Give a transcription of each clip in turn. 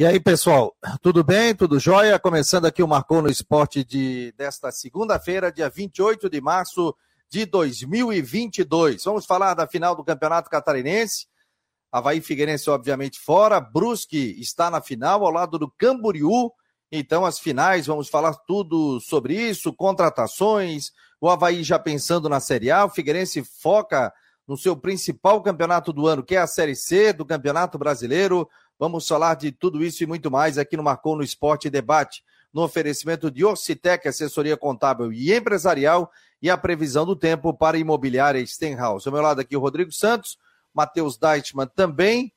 E aí, pessoal, tudo bem? Tudo jóia? Começando aqui o Marcou no Esporte de, desta segunda-feira, dia 28 de março de 2022. Vamos falar da final do Campeonato Catarinense. Havaí Figueirense, obviamente, fora. Brusque está na final, ao lado do Camboriú. Então, as finais, vamos falar tudo sobre isso, contratações, o Havaí já pensando na Série A, o Figueirense foca no seu principal campeonato do ano, que é a Série C do Campeonato Brasileiro. Vamos falar de tudo isso e muito mais aqui no Marcou no Esporte Debate, no oferecimento de Orcitec, assessoria contábil e empresarial, e a previsão do tempo para imobiliária Stenhouse. Ao meu lado aqui o Rodrigo Santos, Matheus Deitman também.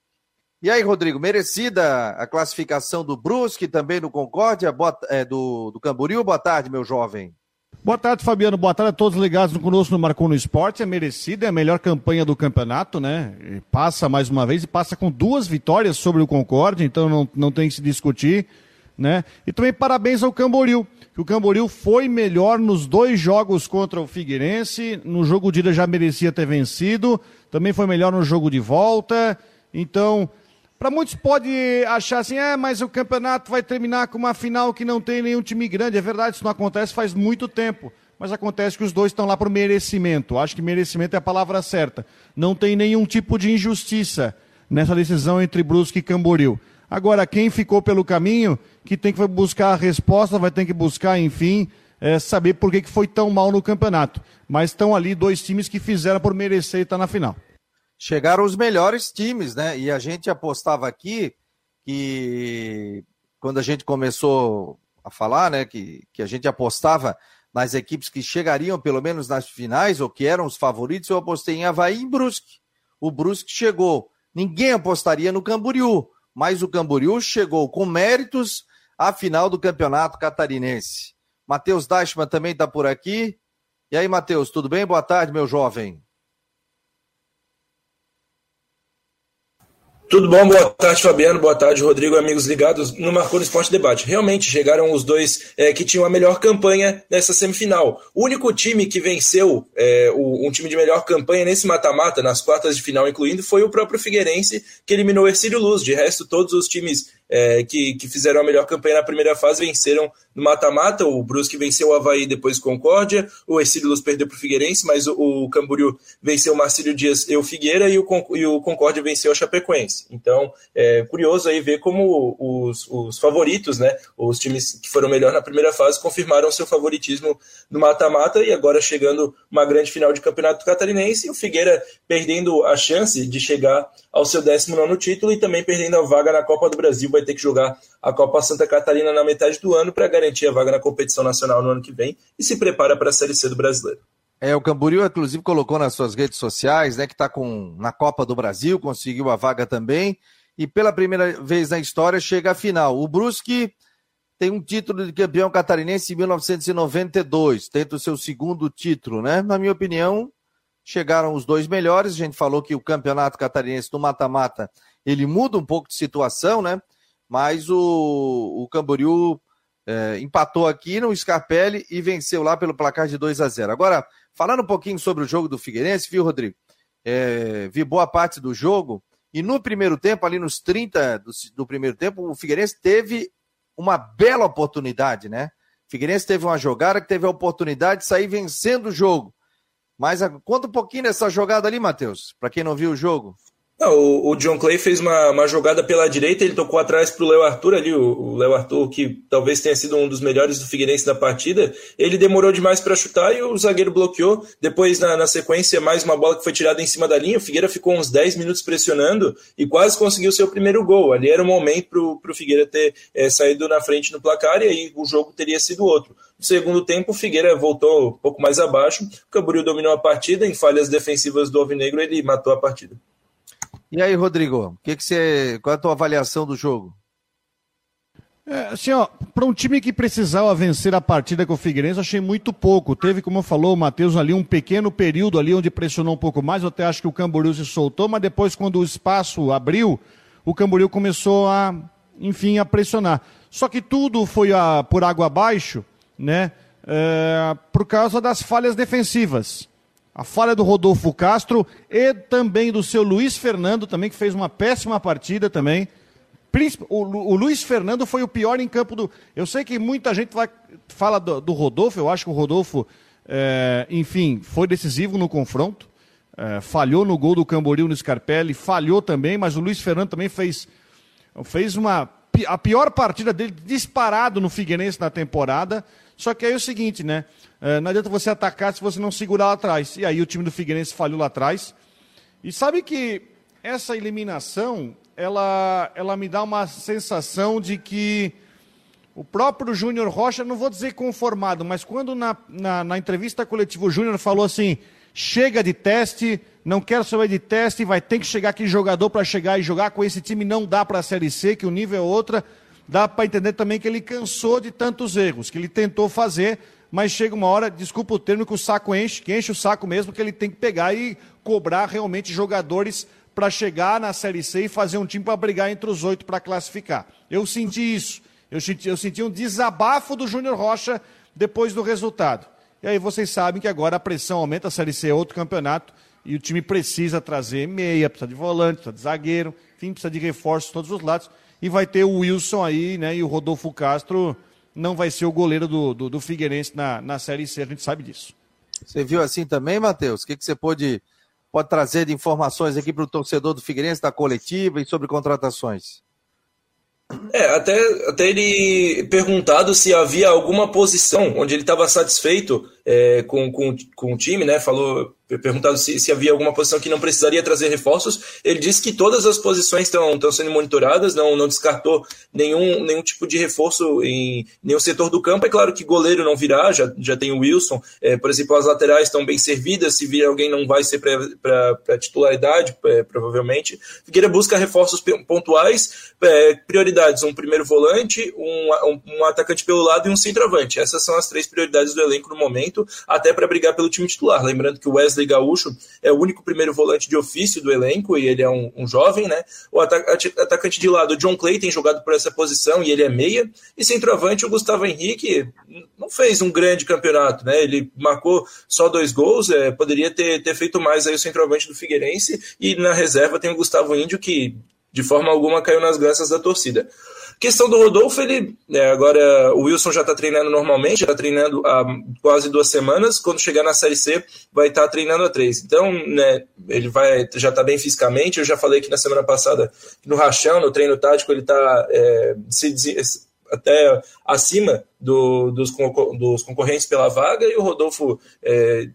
E aí, Rodrigo, merecida a classificação do Brusque, também do Concórdia, boa, é, do, do Camboriú. Boa tarde, meu jovem. Boa tarde, Fabiano. Boa tarde a todos ligados conosco no Marcou no Esporte. É merecida, é a melhor campanha do campeonato, né? E passa mais uma vez e passa com duas vitórias sobre o Concorde, então não, não tem que se discutir, né? E também parabéns ao Camboriú, que o Camboriú foi melhor nos dois jogos contra o Figueirense. No jogo de ida já merecia ter vencido, também foi melhor no jogo de volta. Então, para muitos pode achar assim, é, mas o campeonato vai terminar com uma final que não tem nenhum time grande. É verdade, isso não acontece faz muito tempo. Mas acontece que os dois estão lá por merecimento. Acho que merecimento é a palavra certa. Não tem nenhum tipo de injustiça nessa decisão entre Brusque e Camboriú. Agora, quem ficou pelo caminho, que tem que buscar a resposta, vai ter que buscar, enfim, é, saber por que, foi tão mal no campeonato. Mas estão ali dois times que fizeram por merecer estar na final chegaram os melhores times, né? E a gente apostava aqui que quando a gente começou a falar, né, que, que a gente apostava nas equipes que chegariam pelo menos nas finais ou que eram os favoritos, eu apostei em Havaí e em Brusque. O Brusque chegou. Ninguém apostaria no Camboriú, mas o Camboriú chegou com méritos à final do Campeonato Catarinense. Matheus Dashman também está por aqui. E aí, Matheus, tudo bem? Boa tarde, meu jovem. Tudo bom? Boa tarde, Fabiano. Boa tarde, Rodrigo, amigos ligados no Marcou no Esporte Debate. Realmente chegaram os dois é, que tinham a melhor campanha nessa semifinal. O único time que venceu é, o, um time de melhor campanha nesse mata-mata, nas quartas de final, incluindo, foi o próprio Figueirense, que eliminou o Ercílio Luz. De resto, todos os times é, que, que fizeram a melhor campanha na primeira fase venceram no mata-mata. O Brusque venceu o Havaí depois Concórdia, o Ercílio Luz perdeu para o Figueirense, mas o, o Camboriú venceu o Marcílio Dias e o Figueira e o, e o Concórdia venceu o Chapecoense. Então, é curioso aí ver como os, os favoritos, né, os times que foram melhor na primeira fase, confirmaram seu favoritismo no mata-mata e agora chegando uma grande final de campeonato catarinense e o Figueira perdendo a chance de chegar ao seu 19 título e também perdendo a vaga na Copa do Brasil. Vai ter que jogar a Copa Santa Catarina na metade do ano para garantir a vaga na competição nacional no ano que vem e se prepara para a Série C do Brasileiro. É, o Camboriú, inclusive, colocou nas suas redes sociais, né, que está na Copa do Brasil, conseguiu a vaga também, e pela primeira vez na história chega à final. O Brusque tem um título de campeão catarinense em 1992, tenta o seu segundo título, né? Na minha opinião, chegaram os dois melhores. A gente falou que o campeonato catarinense no mata-mata ele muda um pouco de situação, né? Mas o, o Camboriú é, empatou aqui no Scarpelli e venceu lá pelo placar de 2 a 0. Agora, falando um pouquinho sobre o jogo do Figueirense, viu, Rodrigo? É, vi boa parte do jogo e no primeiro tempo, ali nos 30 do, do primeiro tempo, o Figueirense teve uma bela oportunidade, né? O Figueirense teve uma jogada que teve a oportunidade de sair vencendo o jogo. Mas conta um pouquinho dessa jogada ali, Matheus, para quem não viu o jogo. O, o, John Clay fez uma, uma, jogada pela direita, ele tocou atrás para o Léo Arthur ali, o Léo Arthur, que talvez tenha sido um dos melhores do Figueirense da partida. Ele demorou demais para chutar e o zagueiro bloqueou. Depois, na, na, sequência, mais uma bola que foi tirada em cima da linha. O Figueira ficou uns 10 minutos pressionando e quase conseguiu seu primeiro gol. Ali era o momento para o Figueira ter é, saído na frente no placar e aí o jogo teria sido outro. No segundo tempo, o Figueira voltou um pouco mais abaixo. O Camboriú dominou a partida. Em falhas defensivas do Alvinegro, ele matou a partida. E aí, Rodrigo, que que você, qual é a tua avaliação do jogo? É, assim, para um time que precisava vencer a partida com o Figueirense, achei muito pouco. Teve, como falou o Matheus, ali um pequeno período ali onde pressionou um pouco mais. Eu até acho que o Camboriú se soltou, mas depois, quando o espaço abriu, o Camboriú começou a, enfim, a pressionar. Só que tudo foi a, por água abaixo, né? É, por causa das falhas defensivas. A falha do Rodolfo Castro e também do seu Luiz Fernando, também que fez uma péssima partida também. O, Luiz Fernando foi o pior em campo do. Eu sei que muita gente vai, fala do, do Rodolfo, eu acho que o Rodolfo, é, enfim, foi decisivo no confronto. É, falhou no gol do Camboriú no Scarpelli, falhou também, mas o Luiz Fernando também fez, fez uma, a pior partida dele disparado no Figueirense na temporada. Só que aí é o seguinte, né? É, não adianta você atacar se você não segurar lá atrás. E aí o time do Figueirense falhou lá atrás. E sabe que essa eliminação ela, ela me dá uma sensação de que o próprio Júnior Rocha, não vou dizer conformado, mas quando na, na, na entrevista coletiva o Júnior falou assim: chega de teste, não quero saber de teste, vai ter que chegar aqui jogador para chegar e jogar com esse time, não dá para a Série C, que o nível é outra. Dá para entender também que ele cansou de tantos erros, que ele tentou fazer, mas chega uma hora, desculpa o termo, que o saco enche, que enche o saco mesmo, que ele tem que pegar e cobrar realmente jogadores para chegar na Série C e fazer um time para brigar entre os oito para classificar. Eu senti isso. Eu senti, eu senti um desabafo do Júnior Rocha depois do resultado. E aí vocês sabem que agora a pressão aumenta, a Série C é outro campeonato e o time precisa trazer meia, precisa de volante, precisa de zagueiro, enfim, precisa de reforços todos os lados. E vai ter o Wilson aí, né? E o Rodolfo Castro não vai ser o goleiro do, do, do Figueirense na, na Série C, a gente sabe disso. Você viu assim também, Matheus? O que, que você pôde pode trazer de informações aqui para o torcedor do Figueirense, da coletiva e sobre contratações? É, até, até ele perguntado se havia alguma posição onde ele estava satisfeito é, com, com, com o time, né? Falou perguntado se, se, havia alguma posição que não precisaria trazer reforços. Ele disse que todas as posições estão, sendo monitoradas, não, não descartou nenhum, nenhum tipo de reforço em nenhum setor do campo. É claro que goleiro não virá, já, já tem o Wilson. É, por exemplo, as laterais estão bem servidas. Se vir alguém, não vai ser para titularidade, é, provavelmente. Figueira busca reforços pontuais, é, prioridades: um primeiro volante, um, um, um atacante pelo lado e um centroavante. Essas são as três prioridades do elenco no momento, até para brigar pelo time titular. Lembrando que o Wesley Wesley Gaúcho é o único primeiro volante de ofício do elenco e ele é um, um jovem, né? O atacante de lado, o John Clay, tem jogado por essa posição e ele é meia. E centroavante, o Gustavo Henrique não fez um grande campeonato, né? Ele marcou só dois gols, é, poderia ter, ter feito mais aí o centroavante do Figueirense. E na reserva tem o Gustavo Índio, que de forma alguma caiu nas graças da torcida. Questão do Rodolfo, ele é, agora o Wilson já está treinando normalmente, já está treinando há quase duas semanas. Quando chegar na Série C, vai estar tá treinando a três. Então, né, ele vai já está bem fisicamente. Eu já falei que na semana passada, no Rachão, no treino tático, ele está é, até acima do, dos, dos, concorrentes pela vaga e o Rodolfo é,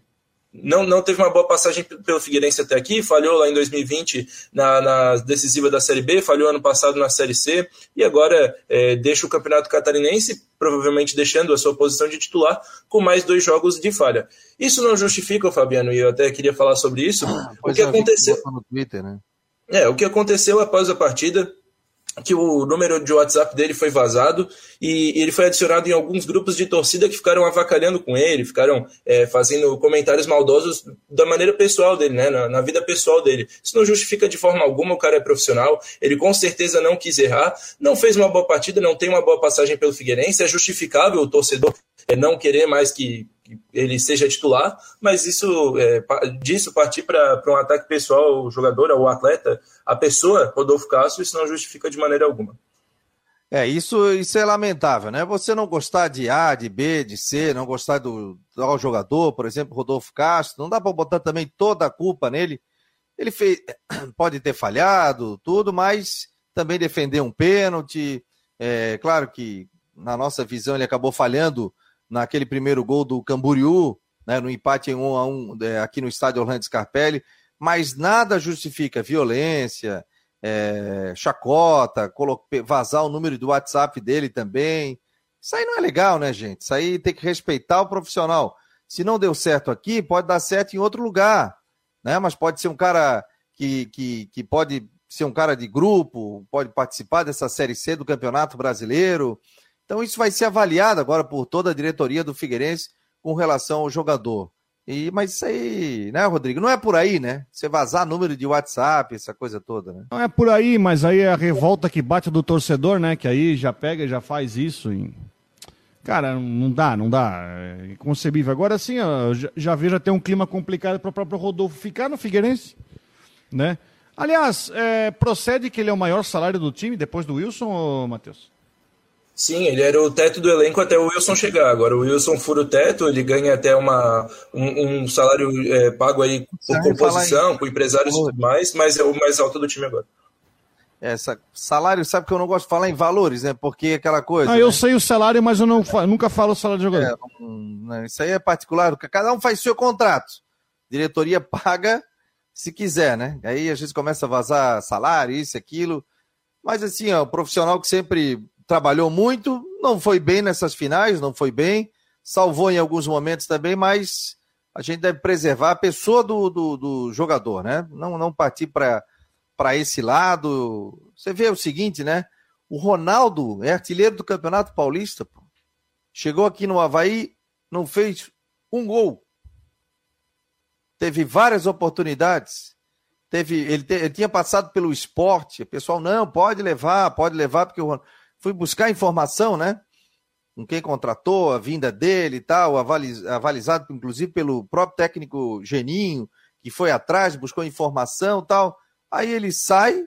não, não teve uma boa passagem pelo Figueirense até aqui, falhou lá em 2020 na, na decisiva da Série B, falhou ano passado na Série C, e agora é, deixa o Campeonato Catarinense, provavelmente deixando a sua posição de titular, com mais dois jogos de falha. Isso não justifica, Fabiano, e eu até queria falar sobre isso, ah, o que aconteceu... No Twitter, né? É, o que aconteceu após a partida, que o número de WhatsApp dele foi vazado e ele foi adicionado em alguns grupos de torcida que ficaram avacalhando com ele, ficaram é, fazendo comentários maldosos da maneira pessoal dele, né, na, na, vida pessoal dele. Isso não justifica de forma alguma, o cara é profissional, ele com certeza não quis errar, não fez uma boa partida, não tem uma boa passagem pelo Figueirense, é justificável o torcedor é, não querer mais que ele seja titular, mas isso é, disso partir para um ataque pessoal, jogador, o atleta, a pessoa, Rodolfo Castro, isso não justifica de maneira alguma. É, isso, isso é lamentável, né? Você não gostar de A, de B, de C, não gostar do, do jogador, por exemplo, Rodolfo Castro, não dá para botar também toda a culpa nele. Ele fez, pode ter falhado, tudo, mas também defender um pênalti. É, claro que, na nossa visão, ele acabou falhando naquele primeiro gol do Camboriú, né, no empate em 1 a 1 é, aqui no estádio Orlando Scarpelli, mas nada justifica violência, é, chacota, vazar o número do WhatsApp dele também. Isso aí não é legal, né, gente? Isso aí tem que respeitar o profissional. Se não deu certo aqui, pode dar certo em outro lugar, né? Mas pode ser um cara que, que, que pode ser um cara de grupo, pode participar dessa Série C do Campeonato Brasileiro, então isso vai ser avaliado agora por toda a diretoria do Figueirense com relação ao jogador. E, mas isso aí, né, Rodrigo? Não é por aí, né? Você vazar número de WhatsApp, essa coisa toda, né? Não é por aí, mas aí é a revolta que bate do torcedor, né? Que aí já pega e já faz isso. E... Cara, não dá, não dá. É inconcebível. Agora sim, já, já vejo até um clima complicado para o próprio Rodolfo ficar no Figueirense, né? Aliás, é, procede que ele é o maior salário do time depois do Wilson, Matheus? Sim, ele era o teto do elenco até o Wilson chegar. Agora o Wilson fura o teto, ele ganha até uma, um, um salário é, pago aí por composição, com empresários e tudo mais, mas é o mais alto do time agora. Essa, salário, sabe que eu não gosto de falar em valores, né? Porque aquela coisa. Ah, né? eu sei o salário, mas eu não, nunca falo o salário de jogador. É, não, isso aí é particular, cada um faz seu contrato. Diretoria paga se quiser, né? Aí a gente começa a vazar salário, isso, aquilo. Mas assim, ó, o profissional que sempre trabalhou muito, não foi bem nessas finais, não foi bem, salvou em alguns momentos também, mas a gente deve preservar a pessoa do, do, do jogador, né? Não, não partir para esse lado. Você vê o seguinte, né? O Ronaldo é artilheiro do Campeonato Paulista. Pô. Chegou aqui no Havaí, não fez um gol. Teve várias oportunidades. Teve, ele, te, ele tinha passado pelo esporte. O pessoal, não, pode levar, pode levar, porque o Ronaldo fui buscar informação, né? Com quem contratou, a vinda dele e tal, avalizado inclusive pelo próprio técnico Geninho, que foi atrás, buscou informação tal. Aí ele sai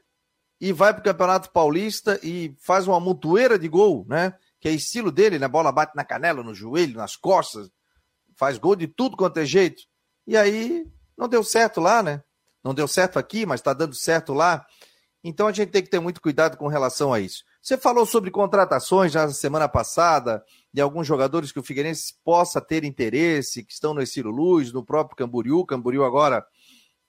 e vai para o Campeonato Paulista e faz uma montoeira de gol, né? Que é estilo dele, né? Bola bate na canela, no joelho, nas costas, faz gol de tudo quanto é jeito. E aí não deu certo lá, né? Não deu certo aqui, mas está dando certo lá. Então a gente tem que ter muito cuidado com relação a isso. Você falou sobre contratações já na semana passada, de alguns jogadores que o Figueirense possa ter interesse, que estão no Estilo Luz, no próprio Camboriú. Camboriú agora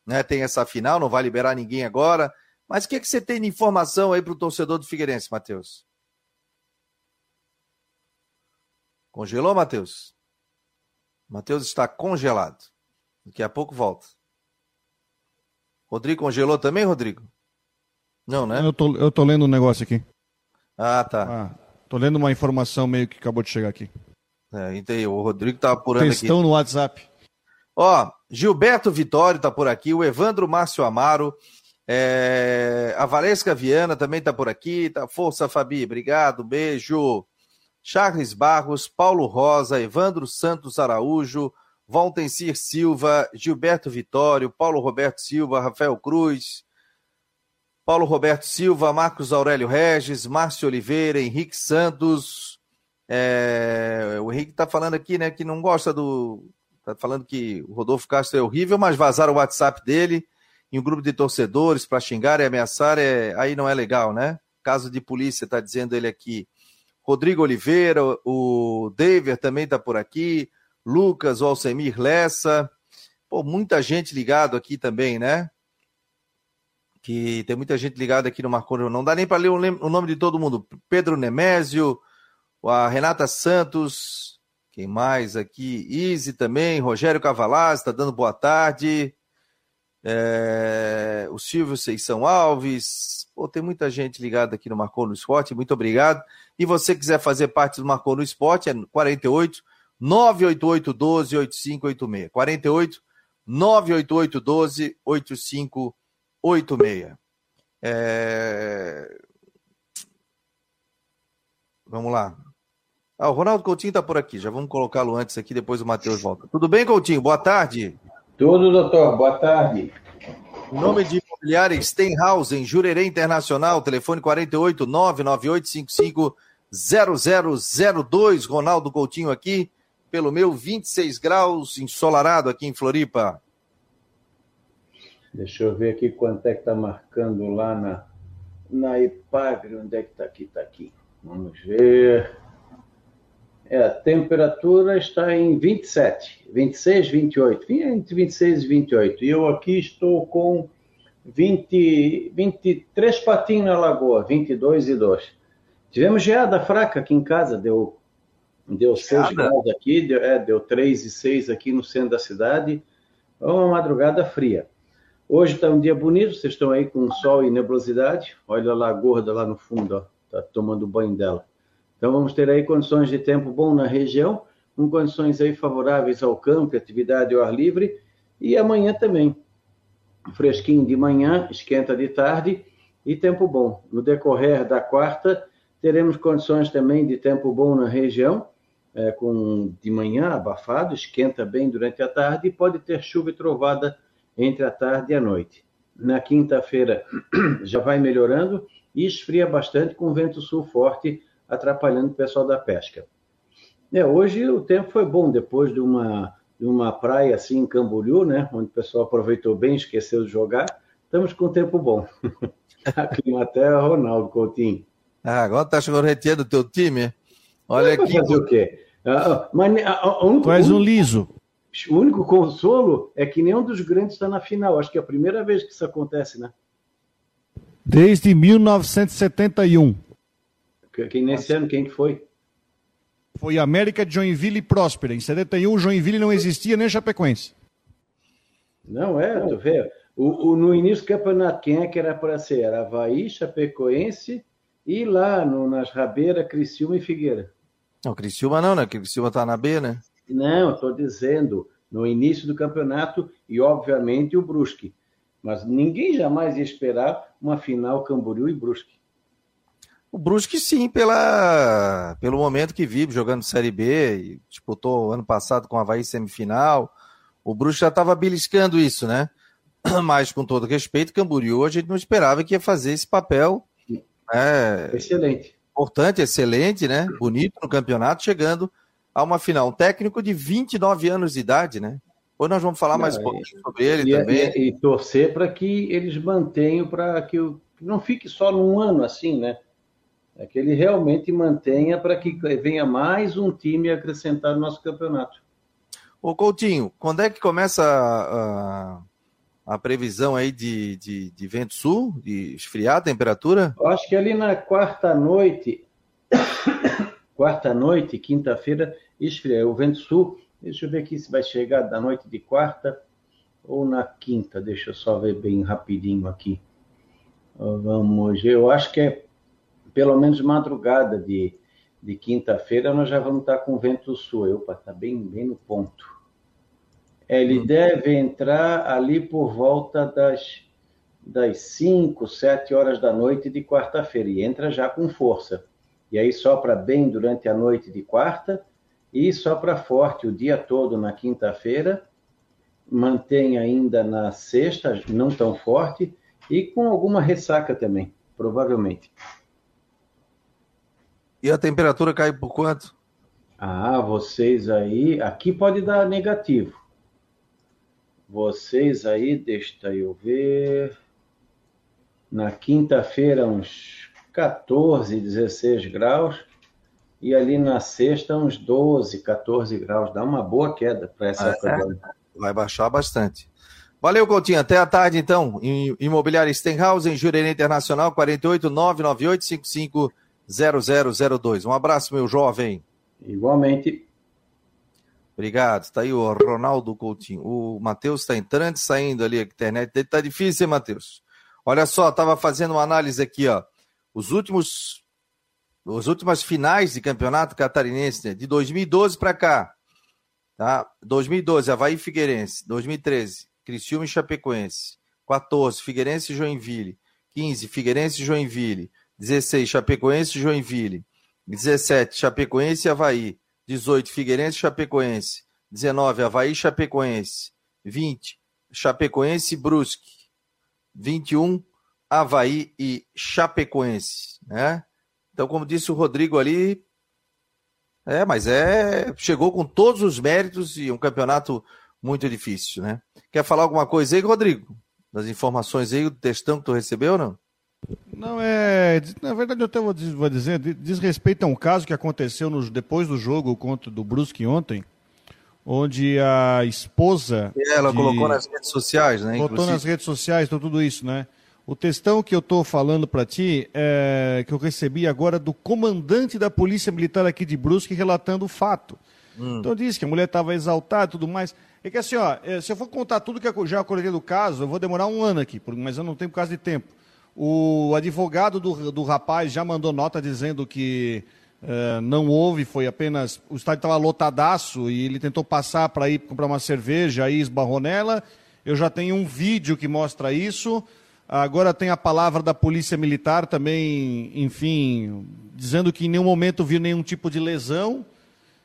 né, tem essa final, não vai liberar ninguém agora. Mas o que, que você tem de informação aí para o torcedor do Figueirense, Matheus? Congelou, Matheus? Matheus está congelado. Daqui a pouco volta. Rodrigo congelou também, Rodrigo? Não, né? Eu tô, eu tô lendo um negócio aqui. Ah, tá. Ah, tô lendo uma informação meio que acabou de chegar aqui. É, entendi. O Rodrigo tá apurando Questão aqui. no WhatsApp. Ó, Gilberto Vitório tá por aqui, o Evandro Márcio Amaro, é... a Valesca Viana também tá por aqui. Tá... Força, Fabi, obrigado, beijo. Charles Barros, Paulo Rosa, Evandro Santos Araújo, Valtencir Silva, Gilberto Vitório, Paulo Roberto Silva, Rafael Cruz, Paulo Roberto Silva, Marcos Aurélio Regis, Márcio Oliveira, Henrique Santos. É, o Henrique está falando aqui, né, que não gosta do. Está falando que o Rodolfo Castro é horrível, mas vazaram o WhatsApp dele em um grupo de torcedores para xingar e ameaçar, é, aí não é legal, né? Caso de polícia, está dizendo ele aqui. Rodrigo Oliveira, o David também está por aqui, Lucas, o Alcemir Lessa. Pô, muita gente ligado aqui também, né? Que tem muita gente ligada aqui no Marconi. Não dá nem para ler o nome de todo mundo. Pedro Nemésio, a Renata Santos, quem mais aqui? Izzy também, Rogério Cavalaz, está dando boa tarde. É, o Silvio Seição Alves. Pô, tem muita gente ligada aqui no Marcou no Esporte, muito obrigado. E você quiser fazer parte do Marcou no Esporte, é 48 988 12 8586. 48 988 12 8586. 86. É... Vamos lá. Ah, o Ronaldo Coutinho está por aqui. Já vamos colocá-lo antes aqui, depois o Matheus volta. Tudo bem, Coutinho? Boa tarde. Tudo, doutor. Boa tarde. Em nome de imobiliária Stenhouse, Jurerê Internacional, telefone 48 99855 0002. Ronaldo Coutinho aqui, pelo meu 26 graus, ensolarado aqui em Floripa. Deixa eu ver aqui quanto é que está marcando lá na, na Ipagre. Onde é que está aqui? Está aqui. Vamos ver. É, a temperatura está em 27, 26, 28, entre 26 e 28. E eu aqui estou com 20, 23 patinhos na lagoa, 22 e 2. Tivemos geada fraca aqui em casa, deu, deu 6 graus aqui, deu, é, deu 3 e 6 aqui no centro da cidade. Uma madrugada fria. Hoje está um dia bonito, vocês estão aí com sol e nebulosidade. Olha lá a gorda lá no fundo, está tomando banho dela. Então vamos ter aí condições de tempo bom na região, com condições aí favoráveis ao campo, atividade ao ar livre. E amanhã também, fresquinho de manhã, esquenta de tarde e tempo bom. No decorrer da quarta, teremos condições também de tempo bom na região, é, com de manhã abafado, esquenta bem durante a tarde e pode ter chuva e trovada entre a tarde e a noite. Na quinta-feira já vai melhorando e esfria bastante com vento sul forte atrapalhando o pessoal da pesca. É, hoje o tempo foi bom depois de uma, de uma praia assim em Camboriú, né, onde o pessoal aproveitou bem, esqueceu de jogar. Estamos com tempo bom. a Climaterra, Ronaldo Coutinho. Ah, agora tá chegando retinha do teu time. Olha aqui. Fazer o quê? Ah, mas, ah, tu és um liso. O único consolo é que nenhum dos grandes está na final. Acho que é a primeira vez que isso acontece, né? Desde 1971. Quem nesse ano, quem que foi? Foi América de Joinville e Próspera. Em 71, Joinville não existia nem Chapecoense. Não é, tu vê. O, o, no início do campeonato, quem é que era para ser? Era Havaí, Chapecoense e lá no, nas Rabeiras, Criciúma e Figueira. Não, Criciúma não, né? Criciúma está na B, né? Não, estou dizendo, no início do campeonato e, obviamente, o Brusque. Mas ninguém jamais ia esperar uma final Camboriú e Brusque. O Brusque sim, pela, pelo momento que vive, jogando Série B, e disputou ano passado com o Havaí semifinal. O Brusque já estava beliscando isso, né? Mas, com todo respeito, Camboriú, a gente não esperava que ia fazer esse papel. Né? Excelente. Importante, excelente, né? Bonito no campeonato, chegando a uma final. Um técnico de 29 anos de idade, né? Hoje nós vamos falar mais um pouco sobre ele e, também. E, e torcer para que eles mantenham, para que não fique só num ano assim, né? É que ele realmente mantenha para que venha mais um time acrescentar no nosso campeonato. Ô Coutinho, quando é que começa a, a, a previsão aí de, de, de, vento sul, de esfriar a temperatura? Eu acho que ali na quarta noite, quarta noite, quinta-feira, esfria. O vento sul, deixa eu ver aqui se vai chegar da noite de quarta ou na quinta, deixa eu só ver bem rapidinho aqui. Vamos, eu acho que é pelo menos madrugada de, de quinta-feira, nós já vamos estar com vento sul. Opa, está bem, bem no ponto. Ele uhum. deve entrar ali por volta das, das 5, 7 horas da noite de quarta-feira e entra já com força. E aí sopra bem durante a noite de quarta e sopra forte o dia todo na quinta-feira, mantém ainda na sexta, não tão forte, e com alguma ressaca também, provavelmente. E a temperatura cai por quanto? Ah, vocês aí. Aqui pode dar negativo. Vocês aí, deixa eu ver. Na quinta-feira, uns 14, 16 graus. E ali na sexta, uns 12, 14 graus. Dá uma boa queda para essa ah, época. É? Vai baixar bastante. Valeu, Coutinho. Até a tarde, então. Imobiliária Stenhouse, em Jurerê Internacional, 48 998 55 0002. Um abraço, meu jovem. Igualmente. Obrigado. Está aí o Ronaldo Coutinho. O Matheus está entrando e saindo ali. A internet dele está difícil, hein, Matheus? Olha só, estava fazendo uma análise aqui, ó. Os últimos. As últimas finais de campeonato catarinense, né? de 2012 para cá. Tá? 2012, Havaí Figueirense. 2013, Criciúma e Chapecoense. 14, Figueirense e Joinville. 15, Figueirense e Joinville. 16, Chapecoense e Joinville. 17, Chapecoense e Havaí. 18, Figueirense e Chapecoense. 19, Havaí e Chapecoense. 20, Chapecoense e Brusque. 21, Havaí e Chapecoense. Né? Então, como disse o Rodrigo ali, é, mas é. Chegou com todos os méritos e um campeonato muito difícil, né? Quer falar alguma coisa aí, Rodrigo? Das informações aí, do textão que tu recebeu não? Não, é. Na verdade, eu até vou, vou dizer, diz respeito a um caso que aconteceu no, depois do jogo contra do Brusque ontem, onde a esposa. ela de, colocou nas redes sociais, né? Botou inclusive. nas redes sociais, então tudo isso, né? O textão que eu estou falando para ti é que eu recebi agora do comandante da Polícia Militar aqui de Brusque relatando o fato. Hum. Então disse que a mulher estava exaltada e tudo mais. É que assim, ó, é, se eu for contar tudo que eu já acordei do caso, eu vou demorar um ano aqui, mas eu não tenho por causa de tempo. O advogado do, do rapaz já mandou nota dizendo que uh, não houve, foi apenas. O estádio estava lotadaço e ele tentou passar para ir comprar uma cerveja, aí esbarrou nela. Eu já tenho um vídeo que mostra isso. Agora tem a palavra da Polícia Militar também, enfim, dizendo que em nenhum momento viu nenhum tipo de lesão.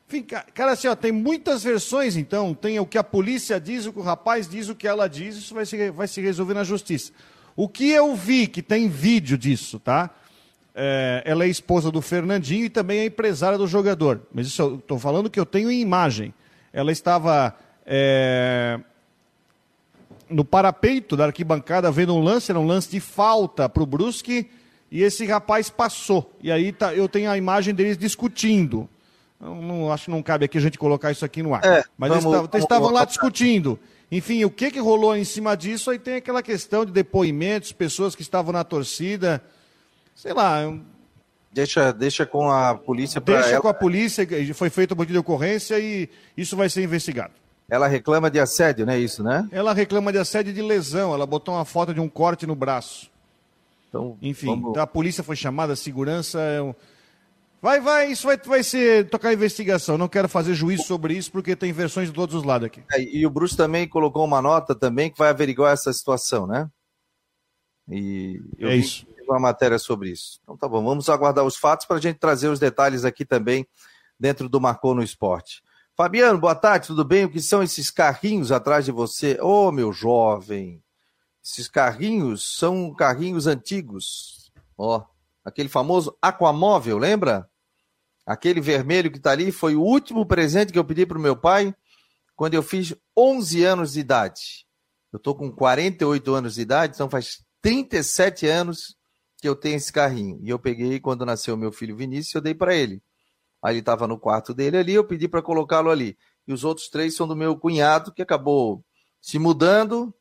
Enfim, cara, assim, ó, tem muitas versões, então. Tem o que a polícia diz, o que o rapaz diz, o que ela diz, isso vai se, vai se resolver na justiça. O que eu vi, que tem vídeo disso, tá? É, ela é esposa do Fernandinho e também é empresária do jogador. Mas isso eu estou falando que eu tenho em imagem. Ela estava é, no parapeito da arquibancada vendo um lance, era um lance de falta para o Brusque, e esse rapaz passou. E aí tá, eu tenho a imagem deles discutindo. Não, não, acho que não cabe aqui a gente colocar isso aqui no ar. É, Mas vamos, eles, eles estavam lá discutindo. Enfim, o que, que rolou em cima disso? Aí tem aquela questão de depoimentos, pessoas que estavam na torcida. Sei lá. Deixa, deixa com a polícia para Deixa ela. com a polícia, foi feita uma de ocorrência e isso vai ser investigado. Ela reclama de assédio, não é isso, né? Ela reclama de assédio de lesão. Ela botou uma foto de um corte no braço. Então, Enfim, vamos... a polícia foi chamada, a segurança. É vai, vai, isso vai, vai ser tocar investigação. Não quero fazer juízo sobre isso porque tem versões de todos os lados aqui. É, e o Bruce também colocou uma nota também que vai averiguar essa situação, né? E eu é isso. uma matéria sobre isso. Então tá bom, vamos aguardar os fatos para a gente trazer os detalhes aqui também dentro do Marcou no Esporte. Fabiano, boa tarde, tudo bem? O que são esses carrinhos atrás de você? Ô, oh, meu jovem, esses carrinhos são carrinhos antigos. Ó, aquele famoso aquamóvel, lembra? Aquele vermelho que está ali foi o último presente que eu pedi para o meu pai quando eu fiz 11 anos de idade. Eu estou com 48 anos de idade, então faz 37 anos que eu tenho esse carrinho. E eu peguei quando nasceu meu filho Vinícius, eu dei para ele. Aí ele estava no quarto dele ali, eu pedi para colocá-lo ali. E os outros três são do meu cunhado, que acabou se mudando,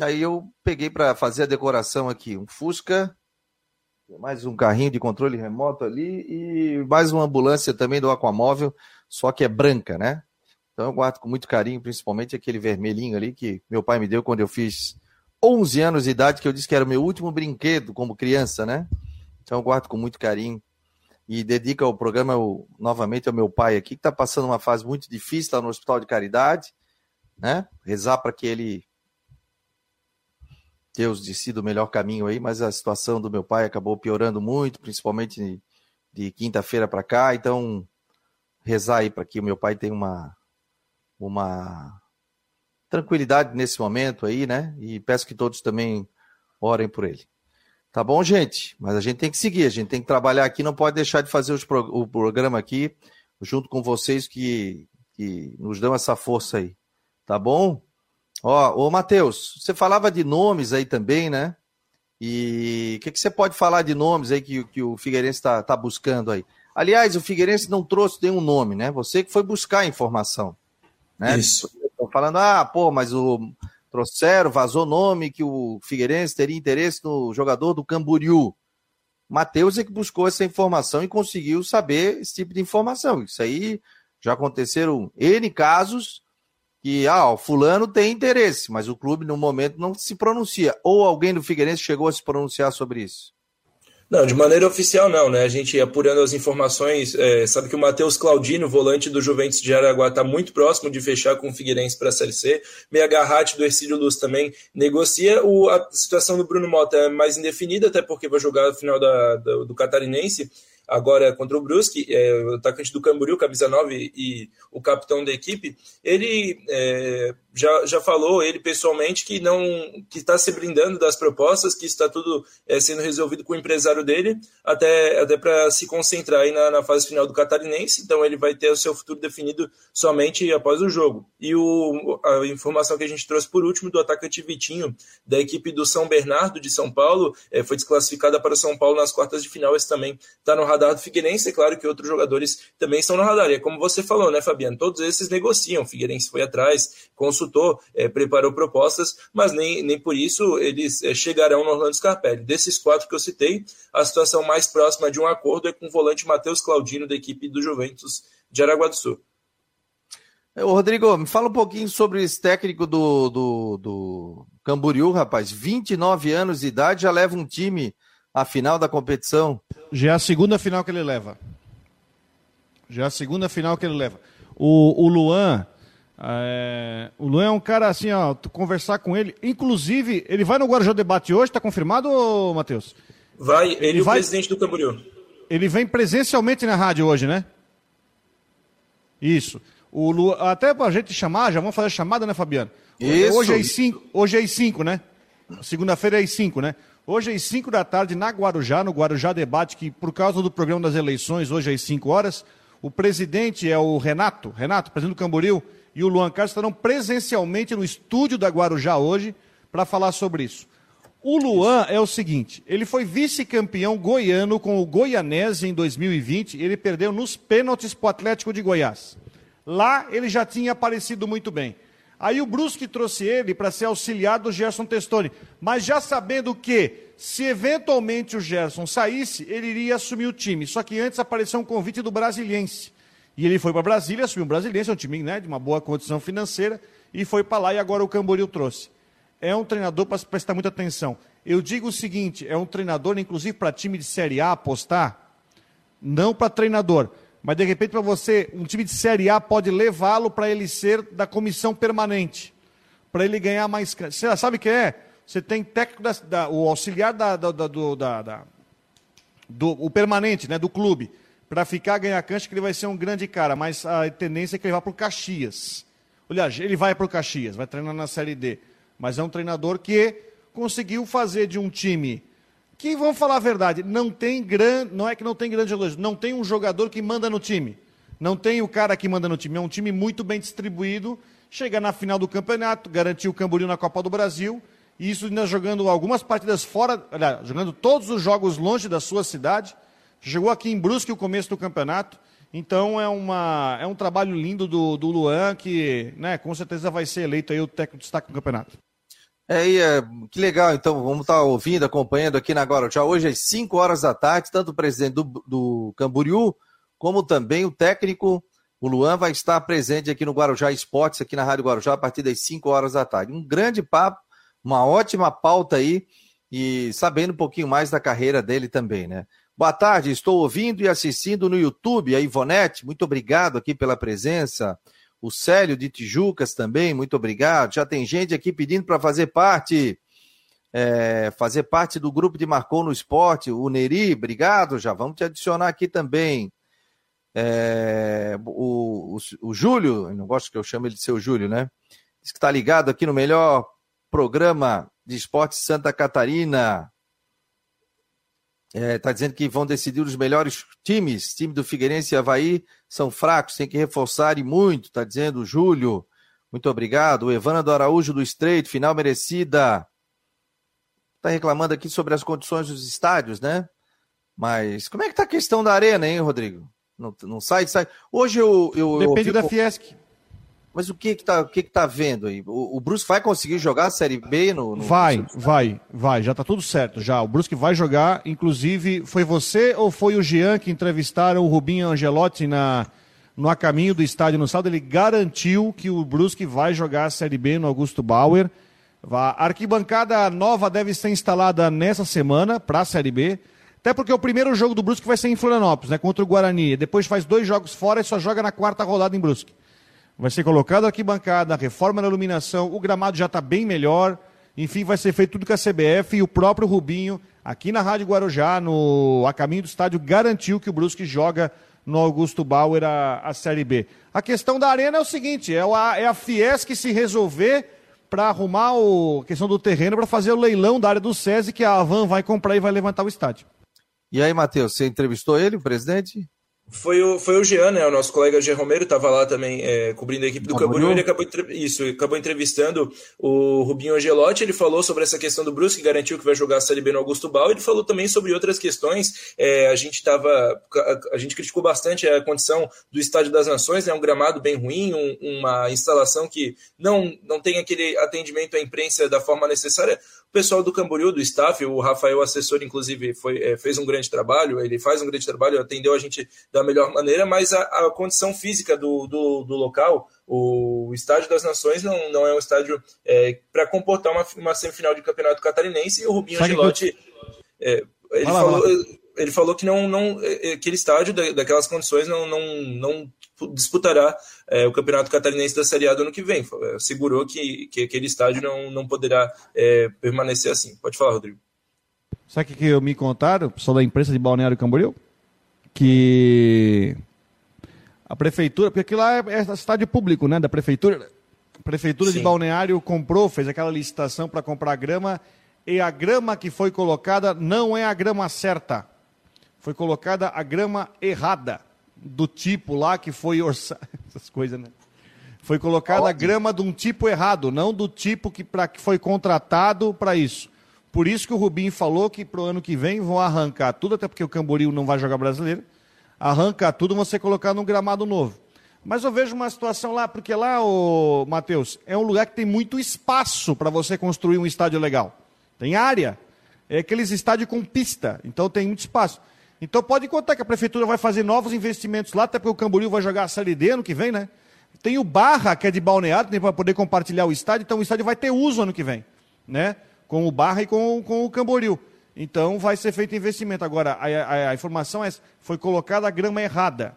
Aí eu peguei para fazer a decoração aqui, um Fusca, mais um carrinho de controle remoto ali e mais uma ambulância também do Aquamóvel, só que é branca, né? Então eu guardo com muito carinho, principalmente aquele vermelhinho ali que meu pai me deu quando eu fiz 11 anos de idade, que eu disse que era o meu último brinquedo como criança, né? Então eu guardo com muito carinho e dedico o programa novamente ao meu pai aqui, que está passando uma fase muito difícil lá no Hospital de Caridade, né? Rezar para que ele Deus decida o melhor caminho aí, mas a situação do meu pai acabou piorando muito, principalmente de quinta-feira para cá. Então, rezar aí para que o meu pai tenha uma, uma tranquilidade nesse momento aí, né? E peço que todos também orem por ele. Tá bom, gente? Mas a gente tem que seguir, a gente tem que trabalhar aqui, não pode deixar de fazer o programa aqui junto com vocês que, que nos dão essa força aí. Tá bom? Ó, ô Matheus, você falava de nomes aí também, né? E o que, que, você pode falar de nomes aí que, que o Figueirense está tá buscando aí? Aliás, o Figueirense não trouxe nenhum nome, né? Você que foi buscar a informação. Né? Isso. Estão falando, ah, pô, mas o trouxeram, vazou nome que o Figueirense teria interesse no jogador do Camboriú. Matheus é que buscou essa informação e conseguiu saber esse tipo de informação. Isso aí já aconteceram N casos que ah, o fulano tem interesse, mas o clube no momento não se pronuncia. Ou alguém do Figueirense chegou a se pronunciar sobre isso? Não, de maneira oficial não, né? A gente apurando as informações, é, sabe que o Matheus Claudino, volante do Juventus de Araguá, está muito próximo de fechar com o Figueirense para a Série C. Meia Garratti do Ercílio Luz também negocia. O, a situação do Bruno Mota é mais indefinida, até porque vai jogar no final da, do, do Catarinense agora contra o Brusque, é, o atacante do Camboriú, camisa 9 e o capitão da equipe, ele é, já, já falou, ele pessoalmente, que não que está se brindando das propostas, que está tudo é, sendo resolvido com o empresário dele, até, até para se concentrar aí na, na, fase final do Catarinense, então ele vai ter o seu futuro definido somente após o jogo. E o, a informação que a gente trouxe por último do atacante Vitinho, da equipe do São Bernardo de São Paulo, é, foi desclassificada para São Paulo nas quartas de final, esse também está no radar do Figueirense, é claro que outros jogadores também estão no radar, e é como você falou, né, Fabiano, todos esses negociam, o Figueirense foi atrás, consultou, é, preparou propostas, mas nem, nem por isso eles é, chegarão no Orlando Scarpelli. Desses quatro que eu citei, a situação mais próxima de um acordo é com o volante Matheus Claudino, da equipe do Juventus de Aragua do Sul. Ô, Rodrigo, me fala um pouquinho sobre esse técnico do, do, do Camboriú, rapaz. 29 anos de idade, já leva um time à final da competição. Já é a segunda final que ele leva. Já é a segunda final que ele leva. O, o Luan, é, o Luan é um cara assim, ó, tu conversar com ele. Inclusive, ele vai no Guarujá Debate hoje, tá confirmado, Matheus? Vai, ele, ele vai, o presidente do Camboriú. Ele vem presencialmente na rádio hoje, né? Isso. O Lu... Até pra gente chamar, já vamos fazer a chamada, né, Fabiano? Isso. Hoje é às 5, hoje é às 5, né? Segunda-feira é às 5, né? Hoje às 5 da tarde, na Guarujá, no Guarujá Debate, que por causa do programa das eleições, hoje às 5 horas, o presidente é o Renato, Renato, presidente do Camboriú, e o Luan Carlos estarão presencialmente no estúdio da Guarujá hoje para falar sobre isso. O Luan é o seguinte, ele foi vice-campeão goiano com o Goianese em 2020, ele perdeu nos pênaltis para o Atlético de Goiás. Lá ele já tinha aparecido muito bem. Aí o Brusque trouxe ele para ser auxiliar do Gerson Testoni, mas já sabendo que, se eventualmente o Gerson saísse, ele iria assumir o time. Só que antes apareceu um convite do Brasiliense. E ele foi para Brasília, assumiu o Brasiliense, é um time né, de uma boa condição financeira, e foi para lá e agora o Camboriú trouxe. É um treinador para prestar muita atenção. Eu digo o seguinte, é um treinador, inclusive para time de Série A apostar, não para treinador, mas de repente para você, um time de Série A pode levá-lo para ele ser da comissão permanente, para ele ganhar mais. Você sabe o que é? Você tem técnico, da, da, o auxiliar da, da, do, do permanente, né, do clube, para ficar ganhar cancha, que ele vai ser um grande cara, mas a tendência é que ele vá para o Caxias. Aliás, ele vai para o Caxias, vai treinar na Série D, mas é um treinador que conseguiu fazer de um time que vamos falar a verdade, não tem grande, não é que não tem grande jogador, não tem um jogador que manda no time. Não tem o cara que manda no time, é um time muito bem distribuído, chega na final do campeonato, garantiu o Camboriú na Copa do Brasil, e isso ainda jogando algumas partidas fora, jogando todos os jogos longe da sua cidade. Chegou aqui em Brusque o começo do campeonato. Então é, uma, é um trabalho lindo do, do Luan, que né, com certeza vai ser eleito aí o técnico de destaque do campeonato. É, é, que legal, então, vamos estar ouvindo, acompanhando aqui na Guarujá. Hoje às 5 horas da tarde, tanto o presidente do, do Camboriú, como também o técnico, o Luan, vai estar presente aqui no Guarujá Esportes, aqui na Rádio Guarujá, a partir das 5 horas da tarde. Um grande papo, uma ótima pauta aí, e sabendo um pouquinho mais da carreira dele também, né? Boa tarde, estou ouvindo e assistindo no YouTube a Ivonete, muito obrigado aqui pela presença o Célio de Tijucas também, muito obrigado. Já tem gente aqui pedindo para fazer parte, é, fazer parte do grupo de Marcou no Esporte. O Neri, obrigado, já vamos te adicionar aqui também. É, o, o, o, Júlio, não gosto que eu chame ele de seu Júlio, né? Diz que está ligado aqui no melhor programa de esporte Santa Catarina. Está é, tá dizendo que vão decidir os melhores times. Time do Figueirense e Havaí são fracos, tem que reforçar e muito, está dizendo o Júlio. Muito obrigado. O Evana do Araújo do Estreito, final merecida. Está reclamando aqui sobre as condições dos estádios, né? Mas como é que está a questão da arena, hein, Rodrigo? Não, não sai, sai. Hoje eu. eu Depende eu da Fiesc. Mas o que que tá, que que tá vendo aí? O, o Brusque vai conseguir jogar a Série B no, no... Vai, vai, vai, já tá tudo certo já. O Brusque vai jogar, inclusive, foi você ou foi o Jean que entrevistaram o Rubinho Angelotti na no a caminho do estádio no sábado, ele garantiu que o Brusque vai jogar a Série B no Augusto Bauer. A arquibancada nova deve ser instalada nessa semana para a Série B. Até porque o primeiro jogo do Brusque vai ser em Florianópolis, né, contra o Guarani. Depois faz dois jogos fora e só joga na quarta rodada em Brusque. Vai ser colocado aqui bancada, reforma na iluminação, o gramado já está bem melhor. Enfim, vai ser feito tudo com a CBF e o próprio Rubinho, aqui na Rádio Guarujá, no a caminho do estádio, garantiu que o Brusque joga no Augusto Bauer a, a Série B. A questão da arena é o seguinte: é a, é a Fies que se resolver para arrumar a questão do terreno para fazer o leilão da área do SESI que a Avan vai comprar e vai levantar o estádio. E aí, Matheus, você entrevistou ele, o presidente? Foi o, foi o Jean, né? O nosso colega Jean Romero estava lá também é, cobrindo a equipe do Camboriú. Ele acabou, isso, acabou entrevistando o Rubinho Angelotti. Ele falou sobre essa questão do Brusque, garantiu que vai jogar a Série B no Augusto Bal. Ele falou também sobre outras questões. É, a gente tava, a, a, gente criticou bastante a condição do Estádio das Nações, né? Um gramado bem ruim, um, uma instalação que não, não tem aquele atendimento à imprensa da forma necessária. O pessoal do Camboriú, do staff, o Rafael, assessor, inclusive, foi, é, fez um grande trabalho. Ele faz um grande trabalho, atendeu a gente da melhor maneira, mas a, a condição física do, do, do, local, o Estádio das Nações, não, não é um estádio é, para comportar uma, uma semifinal de campeonato catarinense. E o Rubinho Gilotti, é, ele, falou, ele falou que não, não é, aquele estádio daquelas condições não, não, não disputará é, o Campeonato Catarinense da Série A do ano que vem. Segurou que, que aquele estádio não, não poderá é, permanecer assim. Pode falar, Rodrigo. Sabe o que me contaram, pessoal da imprensa de Balneário Camboriú? Que A prefeitura, porque lá é, é estádio público, né? Da prefeitura. A prefeitura Sim. de Balneário comprou, fez aquela licitação para comprar grama e a grama que foi colocada não é a grama certa. Foi colocada a grama errada, do tipo lá que foi orçado. Essas coisas, né? Foi colocada a grama de um tipo errado, não do tipo que, pra, que foi contratado para isso. Por isso que o Rubinho falou que para o ano que vem vão arrancar tudo, até porque o Camboriú não vai jogar brasileiro. Arrancar tudo você colocar num gramado novo. Mas eu vejo uma situação lá, porque lá, o Matheus, é um lugar que tem muito espaço para você construir um estádio legal. Tem área. É aqueles estádios com pista, então tem muito espaço. Então pode contar que a prefeitura vai fazer novos investimentos lá, até porque o Camboriú vai jogar a Série D ano que vem, né? Tem o Barra, que é de balneário, tem para poder compartilhar o estádio, então o estádio vai ter uso ano que vem, né? Com o Barra e com, com o Camboriú. Então vai ser feito investimento. Agora, a, a, a informação é foi colocada a grama errada.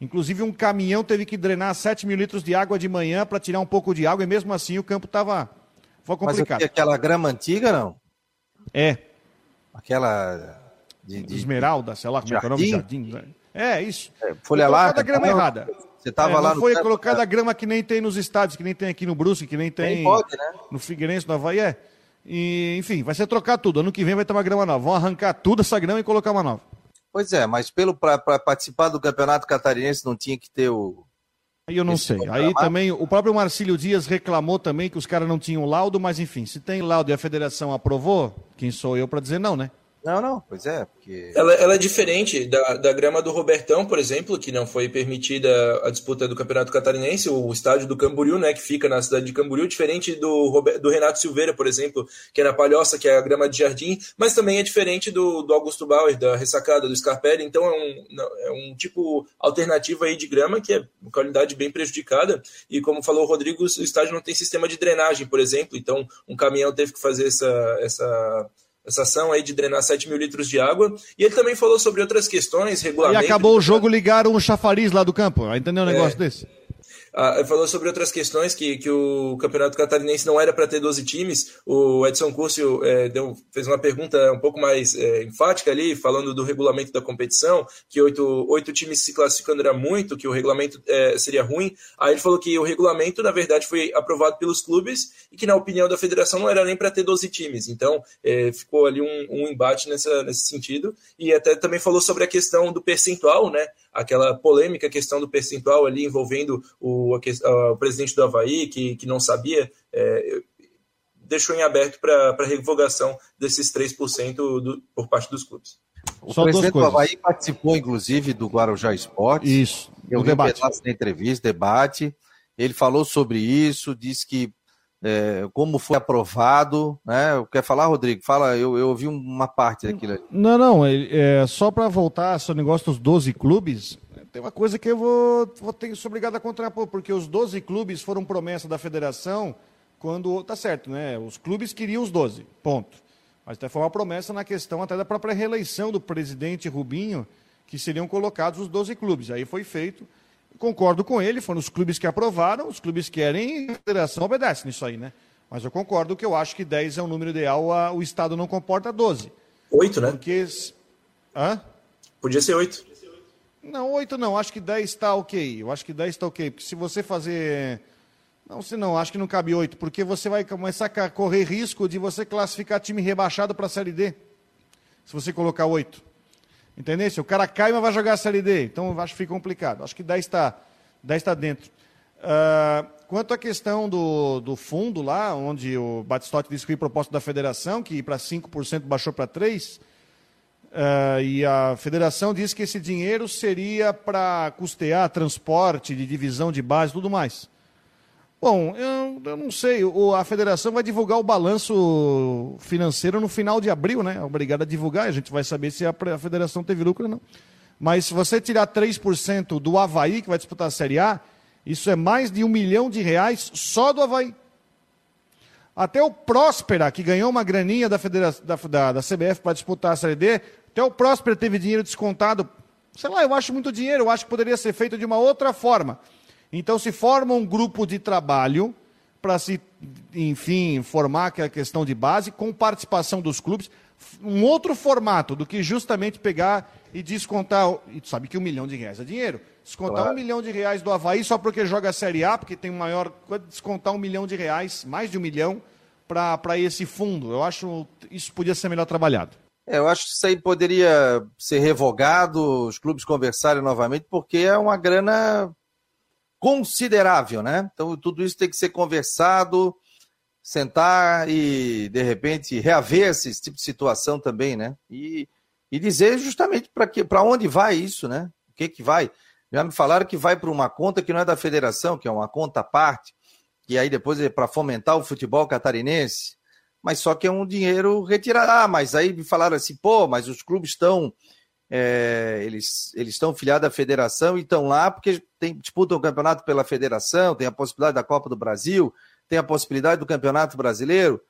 Inclusive, um caminhão teve que drenar 7 mil litros de água de manhã para tirar um pouco de água, e mesmo assim o campo estava foi complicado. Mas aquela grama antiga, não? É. Aquela. De, de Esmeralda, sei lá como é é o nome? Jardim. Né? É, isso. É, folha lá. a grama errada. Você estava é, lá no. Foi campo, colocada né? a grama que nem tem nos estádios, que nem tem aqui no Brusque, que nem tem. Nem pode, né? No Figueirense, no Havaí, é. E, enfim, vai ser trocar tudo. Ano que vem vai ter uma grama nova. Vão arrancar tudo essa grama e colocar uma nova. Pois é, mas pelo para participar do Campeonato Catarinense não tinha que ter o. Aí eu não sei. Aí também o próprio Marcílio Dias reclamou também que os caras não tinham laudo, mas enfim, se tem laudo e a federação aprovou, quem sou eu para dizer não, né? Não, não, pois é, porque... Ela, ela é diferente da, da grama do Robertão, por exemplo, que não foi permitida a disputa do Campeonato Catarinense, o estádio do Camboriú, né, que fica na cidade de Camboriú, diferente do, do Renato Silveira, por exemplo, que é na Palhoça, que é a grama de jardim, mas também é diferente do, do Augusto Bauer, da Ressacada, do Scarpelli, então é um, é um tipo alternativo aí de grama que é uma qualidade bem prejudicada, e como falou o Rodrigo, o estádio não tem sistema de drenagem, por exemplo, então um caminhão teve que fazer essa... essa essa ação aí de drenar 7 mil litros de água. E ele também falou sobre outras questões, regulamento... E acabou o jogo, ligaram o chafariz lá do campo. Entendeu um é. negócio é, desse? Ah, falou sobre outras questões, que, que o Campeonato Catarinense não era para ter 12 times. O Edson Curcio é, deu, fez uma pergunta um pouco mais é, enfática ali, falando do regulamento da competição, que oito, oito times se classificando era muito, que o regulamento é, seria ruim. Aí ele falou que o regulamento, na verdade, foi aprovado pelos clubes e que, na opinião da federação, não era nem para ter 12 times. Então, ficou ali um, um embate nessa, nesse sentido. E até também falou sobre a questão do percentual, né? Aquela polêmica questão do percentual ali envolvendo o, a, o presidente do Havaí, que, que não sabia, é, deixou em aberto para revogação desses 3% do, por parte dos clubes. O Só presidente do Havaí participou, inclusive, do Guarujá Esportes. Isso, eu vi debate. Um entrevista, debate. Ele falou sobre isso, disse que é, como foi aprovado, né? Quer falar, Rodrigo? Fala, eu, eu ouvi uma parte daquilo ali. Não, não, é, só para voltar ao negócio dos 12 clubes, tem uma coisa que eu vou, vou ter ser obrigado a contrapor, porque os 12 clubes foram promessa da federação quando, tá certo, né? Os clubes queriam os 12, ponto. Mas até foi uma promessa na questão até da própria reeleição do presidente Rubinho, que seriam colocados os 12 clubes. Aí foi feito, concordo com ele, foram os clubes que aprovaram, os clubes que querem, a federação obedece nisso aí, né? Mas eu concordo que eu acho que 10 é um número ideal, a, o Estado não comporta 12. 8, né? Porque. Hã? Podia ser 8. Não, 8 não, acho que 10 está ok. Eu acho que 10 está ok. Porque se você fazer. Não, se não, acho que não cabe 8, porque você vai começar a correr risco de você classificar time rebaixado para a Série D. Se você colocar 8. Entendeu? O cara cai, mas vai jogar a Série D. Então acho que fica complicado. Acho que 10 está 10 tá dentro. Uh, quanto à questão do, do fundo lá, onde o Batistotti disse que foi proposta da federação, que para 5% baixou para 3%, uh, e a federação disse que esse dinheiro seria para custear transporte de divisão de base e tudo mais. Bom, eu, eu não sei. O, a federação vai divulgar o balanço financeiro no final de abril, né? Obrigado a divulgar. A gente vai saber se a, a federação teve lucro ou não. Mas se você tirar 3% do Havaí, que vai disputar a Série A, isso é mais de um milhão de reais só do Havaí. Até o Próspera, que ganhou uma graninha da, federa da, da, da CBF para disputar a Série D, até o Próspera teve dinheiro descontado. Sei lá, eu acho muito dinheiro, eu acho que poderia ser feito de uma outra forma. Então se forma um grupo de trabalho para se, enfim, formar aquela questão de base, com participação dos clubes, um outro formato do que justamente pegar e descontar. E tu sabe que um milhão de reais é dinheiro. Descontar claro. um milhão de reais do Havaí só porque joga a Série A, porque tem maior. Descontar um milhão de reais, mais de um milhão, para esse fundo. Eu acho isso podia ser melhor trabalhado. É, eu acho que isso aí poderia ser revogado, os clubes conversarem novamente, porque é uma grana considerável, né? Então tudo isso tem que ser conversado, sentar e, de repente, reaver esse tipo de situação também, né? E, e dizer justamente para onde vai isso, né? O que que vai? Já me falaram que vai para uma conta que não é da federação, que é uma conta à parte, que aí depois é para fomentar o futebol catarinense mas só que é um dinheiro retirado. Ah, mas aí me falaram assim, pô, mas os clubes estão. É, eles, eles estão filiados à federação e estão lá porque tem, disputam o campeonato pela federação, tem a possibilidade da Copa do Brasil, tem a possibilidade do Campeonato Brasileiro.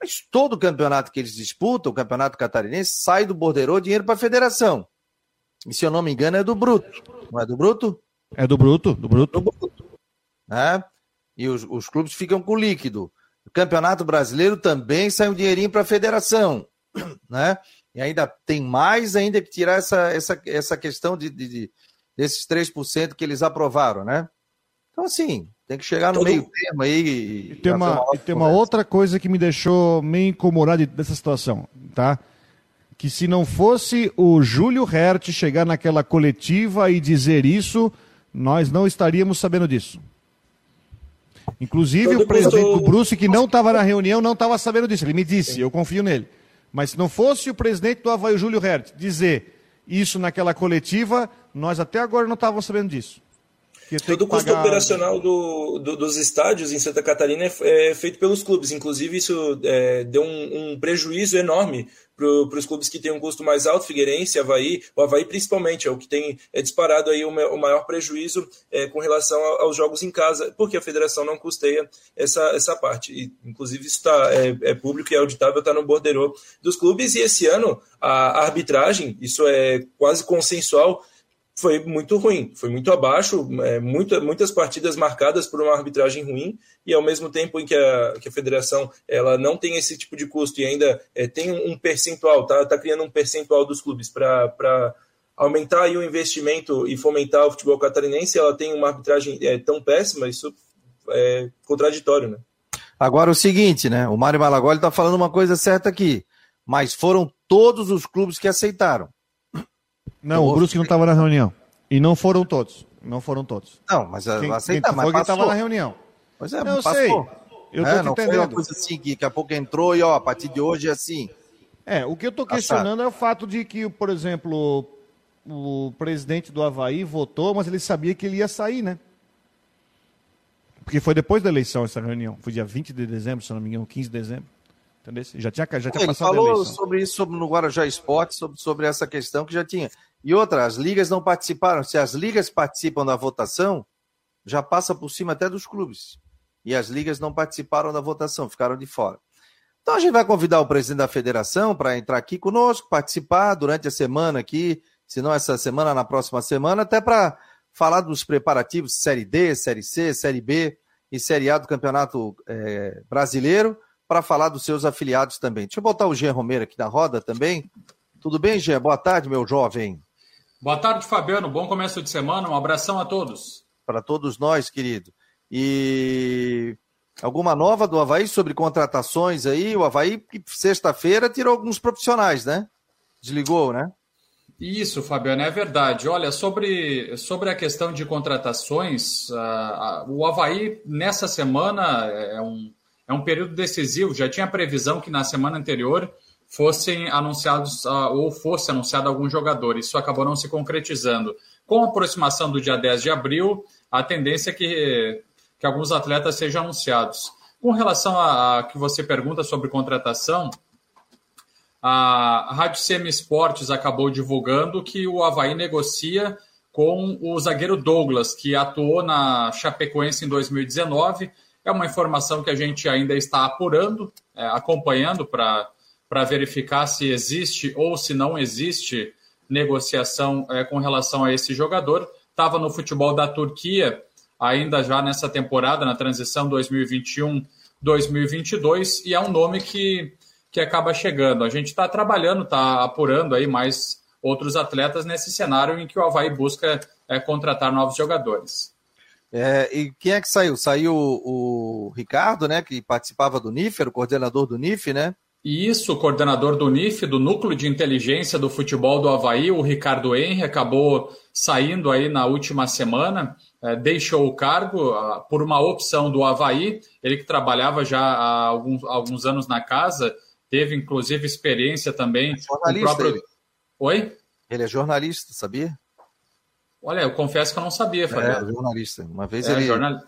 Mas todo o campeonato que eles disputam, o campeonato catarinense, sai do borderô dinheiro para a federação. E se eu não me engano, é do Bruto. Não é do Bruto? É do Bruto, do Bruto. Do bruto. Né? E os, os clubes ficam com líquido. O Campeonato Brasileiro também sai um dinheirinho para a federação, né? E ainda tem mais ainda que tirar essa, essa, essa questão de, de, de desses 3% que eles aprovaram, né? Então, assim, tem que chegar no Todo... meio termo aí. E, e tem uma, e tem uma outra coisa que me deixou meio incomodado dessa situação, tá? Que se não fosse o Júlio Hertz chegar naquela coletiva e dizer isso, nós não estaríamos sabendo disso. Inclusive, o presidente do Bruce, que não estava na reunião, não estava sabendo disso. Ele me disse, eu confio nele. Mas se não fosse o presidente do Havaí, Júlio Hertz, dizer isso naquela coletiva, nós até agora não estávamos sabendo disso. Todo o custo pagar... operacional do, do, dos estádios em Santa Catarina é, é feito pelos clubes. Inclusive, isso é, deu um, um, prejuízo enorme para os clubes que têm um custo mais alto, Figueirense, Havaí, o Havaí principalmente, é o que tem é disparado aí o, o maior prejuízo é, com relação aos jogos em casa, porque a federação não custeia essa, essa parte. E, inclusive, isso tá, é, é público e é auditável, está no borderô dos clubes. E esse ano, a arbitragem, isso é quase consensual, foi muito ruim, foi muito abaixo, é, muita, muitas partidas marcadas por uma arbitragem ruim, e ao mesmo tempo em que a, que a federação ela não tem esse tipo de custo e ainda é, tem um, percentual, tá, tá criando um percentual dos clubes para aumentar aí o investimento e fomentar o futebol catarinense, ela tem uma arbitragem é, tão péssima, isso é contraditório, né? Agora o seguinte, né? O Mário Malagoli está falando uma coisa certa aqui, mas foram todos os clubes que aceitaram. Não, o Brusque não estava na reunião. E não foram todos. Não foram todos. Não, mas quem, aceita, quem mas foi estava na reunião. Pois é, não, passou. sei. Eu é, não entendendo. foi uma coisa assim que daqui a pouco entrou e ó, a partir de hoje é assim. É, o que eu estou questionando é o fato de que, por exemplo, o presidente do Havaí votou, mas ele sabia que ele ia sair, né? Porque foi depois da eleição essa reunião. Foi dia 20 de dezembro, se não me engano, 15 de dezembro. Entendeu? Já tinha, já tinha ele passado falou sobre isso sobre, no Guarujá Esporte, sobre, sobre essa questão que já tinha. E outra, as ligas não participaram. Se as ligas participam da votação, já passa por cima até dos clubes. E as ligas não participaram da votação, ficaram de fora. Então a gente vai convidar o presidente da federação para entrar aqui conosco, participar durante a semana aqui, se não essa semana, na próxima semana, até para falar dos preparativos Série D, Série C, Série B e Série A do Campeonato é, Brasileiro, para falar dos seus afiliados também. Deixa eu botar o Jean Romero aqui na roda também. Tudo bem, Jean? Boa tarde, meu jovem. Boa tarde, Fabiano. Bom começo de semana. Um abração a todos. Para todos nós, querido. E alguma nova do Havaí sobre contratações aí? O Havaí, sexta-feira, tirou alguns profissionais, né? Desligou, né? Isso, Fabiano, é verdade. Olha, sobre, sobre a questão de contratações, uh, o Havaí, nessa semana, é um, é um período decisivo. Já tinha previsão que na semana anterior fossem anunciados uh, ou fosse anunciado algum jogador. Isso acabou não se concretizando. Com a aproximação do dia 10 de abril, a tendência é que, que alguns atletas sejam anunciados. Com relação a, a que você pergunta sobre contratação, a Rádio Semi Esportes acabou divulgando que o Havaí negocia com o zagueiro Douglas, que atuou na Chapecoense em 2019. É uma informação que a gente ainda está apurando, é, acompanhando para para verificar se existe ou se não existe negociação é, com relação a esse jogador. Estava no futebol da Turquia, ainda já nessa temporada, na transição 2021-2022, e é um nome que que acaba chegando. A gente está trabalhando, está apurando aí mais outros atletas nesse cenário em que o Havaí busca é, contratar novos jogadores. É, e quem é que saiu? Saiu o, o Ricardo, né, que participava do NIF, era o coordenador do NIF, né? Isso, o coordenador do NIF, do Núcleo de Inteligência do Futebol do Havaí, o Ricardo Henry, acabou saindo aí na última semana, é, deixou o cargo uh, por uma opção do Havaí, ele que trabalhava já há alguns, alguns anos na casa, teve inclusive experiência também. É jornalista. Próprio... Ele. Oi? Ele é jornalista, sabia? Olha, eu confesso que eu não sabia, Fabio. É, jornalista. Uma vez é, ele. Jornal...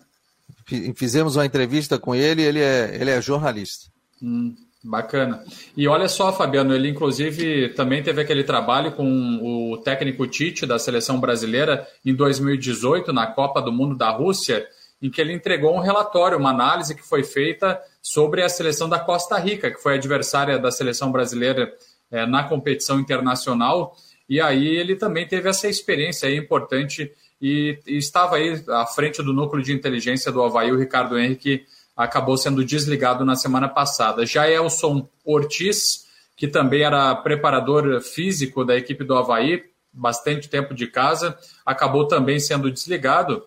Fizemos uma entrevista com ele, ele é, ele é jornalista. Hum, bacana. E olha só, Fabiano, ele inclusive também teve aquele trabalho com o técnico Tite da seleção brasileira em 2018, na Copa do Mundo da Rússia, em que ele entregou um relatório, uma análise que foi feita sobre a seleção da Costa Rica, que foi adversária da seleção brasileira é, na competição internacional. E aí ele também teve essa experiência aí importante e, e, estava aí à frente do núcleo de inteligência do Havaí, o Ricardo Henrique acabou sendo desligado na semana passada. Já Elson Ortiz, que também era preparador físico da equipe do Havaí, bastante tempo de casa, acabou também sendo desligado.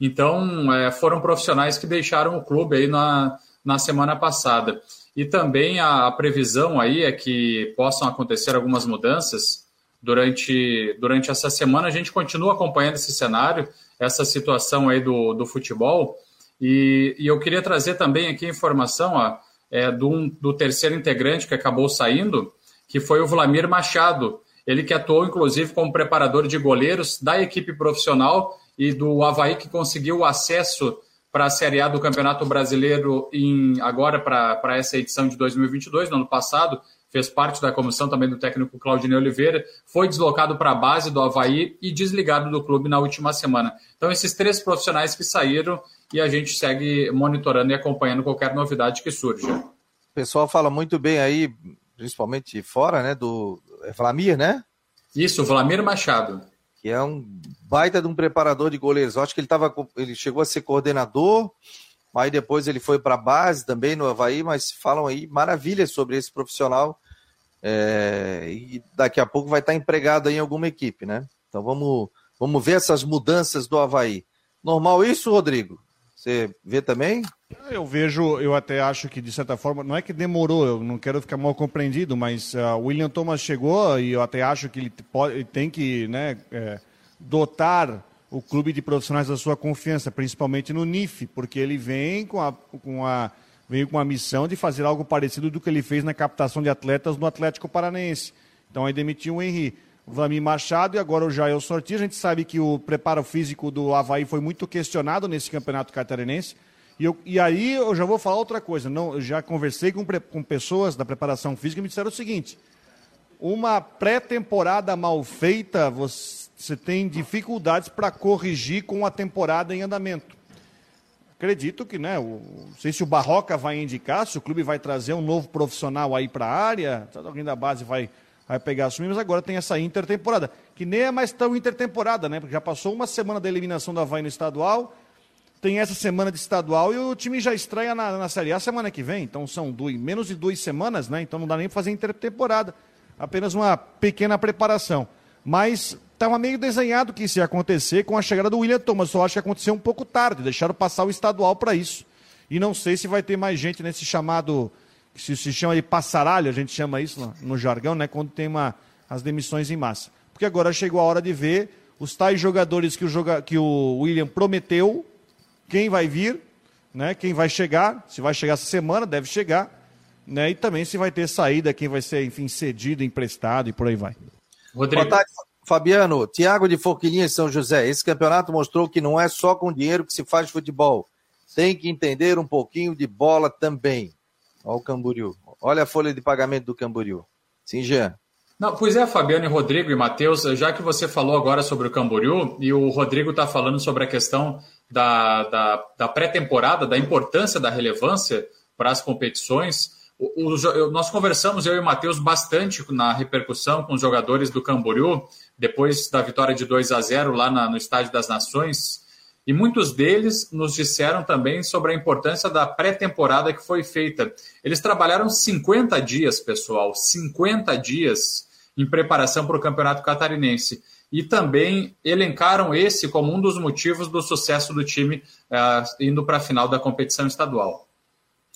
Então, é, foram profissionais que deixaram o clube aí na, na semana passada. E também a, a previsão aí é que possam acontecer algumas mudanças durante, durante essa semana. A gente continua acompanhando esse cenário, essa situação aí do, do futebol. E, e eu queria trazer também aqui a informação ó, é, do, do terceiro integrante que acabou saindo, que foi o Vlamir Machado. Ele que atuou, inclusive, como preparador de goleiros da equipe profissional e do Havaí, que conseguiu o acesso para a Série A do Campeonato Brasileiro em, agora para essa edição de 2022, no ano passado, fez parte da comissão também do técnico Claudinei Oliveira, foi deslocado para a base do Havaí e desligado do clube na última semana. Então, esses três profissionais que saíram e a gente segue monitorando e acompanhando qualquer novidade que surja. O pessoal fala muito bem aí, principalmente fora, né, do é Vlamir, né? Isso, Vlamir Machado que é um baita de um preparador de goleiros. Eu acho que ele tava, ele chegou a ser coordenador, aí depois ele foi para a base também no Havaí, mas falam aí maravilhas sobre esse profissional. É, e daqui a pouco vai estar empregado em alguma equipe, né? Então vamos, vamos ver essas mudanças do Havaí. Normal isso, Rodrigo? Você vê também? Eu vejo, eu até acho que de certa forma, não é que demorou, eu não quero ficar mal compreendido, mas uh, o William Thomas chegou e eu até acho que ele, pode, ele tem que né, é, dotar o clube de profissionais da sua confiança, principalmente no NIF, porque ele vem com a, com a, veio com a missão de fazer algo parecido do que ele fez na captação de atletas no Atlético Paranaense. Então aí demitiu o Henri. O Vlamir Machado e agora o Jael Sorti. A gente sabe que o preparo físico do Havaí foi muito questionado nesse campeonato catarinense. E, eu, e aí eu já vou falar outra coisa. Não, já conversei com, com pessoas da preparação física e me disseram o seguinte: uma pré-temporada mal feita, você tem dificuldades para corrigir com a temporada em andamento. Acredito que, né? O, não sei se o Barroca vai indicar, se o clube vai trazer um novo profissional aí para a área, alguém da base vai, vai pegar assumir, mas agora tem essa intertemporada, que nem é mais tão intertemporada, né? Porque já passou uma semana da eliminação da Havaí no estadual tem essa semana de estadual e o time já estreia na, na Série A semana que vem. Então são dois, menos de duas semanas, né? Então não dá nem para fazer intertemporada. Apenas uma pequena preparação. Mas estava meio desenhado que isso ia acontecer com a chegada do William Thomas. Só acho que aconteceu um pouco tarde. Deixaram passar o estadual para isso. E não sei se vai ter mais gente nesse chamado, se, se chama de passaralho, a gente chama isso no, no jargão, né? Quando tem uma, as demissões em massa. Porque agora chegou a hora de ver os tais jogadores que o, joga, que o William prometeu quem vai vir, né, quem vai chegar, se vai chegar essa semana, deve chegar, né, e também se vai ter saída, quem vai ser, enfim, cedido, emprestado e por aí vai. Rodrigo. Boa tarde, Fabiano. Tiago de Forquilinha, São José. Esse campeonato mostrou que não é só com dinheiro que se faz futebol. Tem que entender um pouquinho de bola também. Olha o Camboriú. Olha a folha de pagamento do Camboriú. Sim, Jean. Não, pois é, Fabiano, Rodrigo e Matheus, já que você falou agora sobre o Camboriú e o Rodrigo está falando sobre a questão da, da, da pré-temporada, da importância, da relevância para as competições. O, o, nós conversamos, eu e o Matheus, bastante na repercussão com os jogadores do Camboriú, depois da vitória de 2 a 0 lá na, no Estádio das Nações. E muitos deles nos disseram também sobre a importância da pré-temporada que foi feita. Eles trabalharam 50 dias, pessoal, 50 dias em preparação para o Campeonato Catarinense. E também elencaram esse como um dos motivos do sucesso do time uh, indo para a final da competição estadual.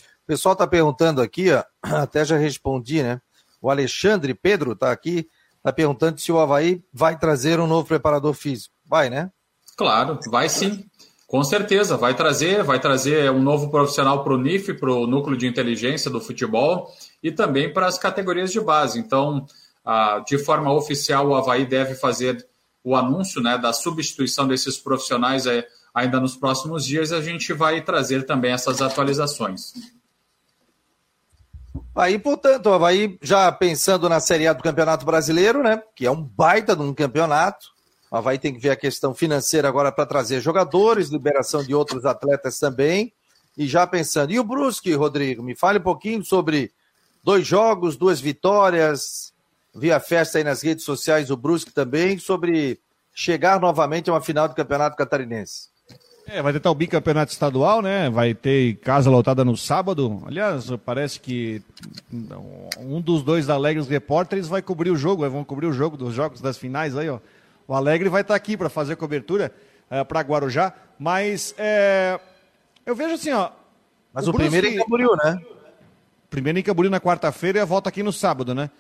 O pessoal está perguntando aqui, ó, até já respondi, né? O Alexandre Pedro está aqui, está perguntando se o Havaí vai trazer um novo preparador físico. Vai, né? Claro, vai sim. Com certeza, vai trazer, vai trazer um novo profissional para o NIF, para o núcleo de inteligência do futebol e também para as categorias de base. Então, de forma oficial, o Havaí deve fazer o anúncio né, da substituição desses profissionais ainda nos próximos dias. A gente vai trazer também essas atualizações. Aí, portanto, o Havaí já pensando na Série A do Campeonato Brasileiro, né? Que é um baita de um campeonato. O Havaí tem que ver a questão financeira agora para trazer jogadores, liberação de outros atletas também. E já pensando. E o Brusque, Rodrigo? Me fale um pouquinho sobre dois jogos, duas vitórias. Vi a festa aí nas redes sociais, o Brusque também, sobre chegar novamente a uma final do Campeonato Catarinense. É, vai tentar o bicampeonato estadual, né? Vai ter casa lotada no sábado. Aliás, parece que um dos dois Alegres Repórteres vai cobrir o jogo, vão cobrir o jogo dos jogos das finais aí, ó. O Alegre vai estar aqui para fazer cobertura é, para Guarujá, mas é, eu vejo assim, ó. Mas o, o primeiro em Camboriú, né? Primeiro em Camboriú na quarta-feira e a volta aqui no sábado, né?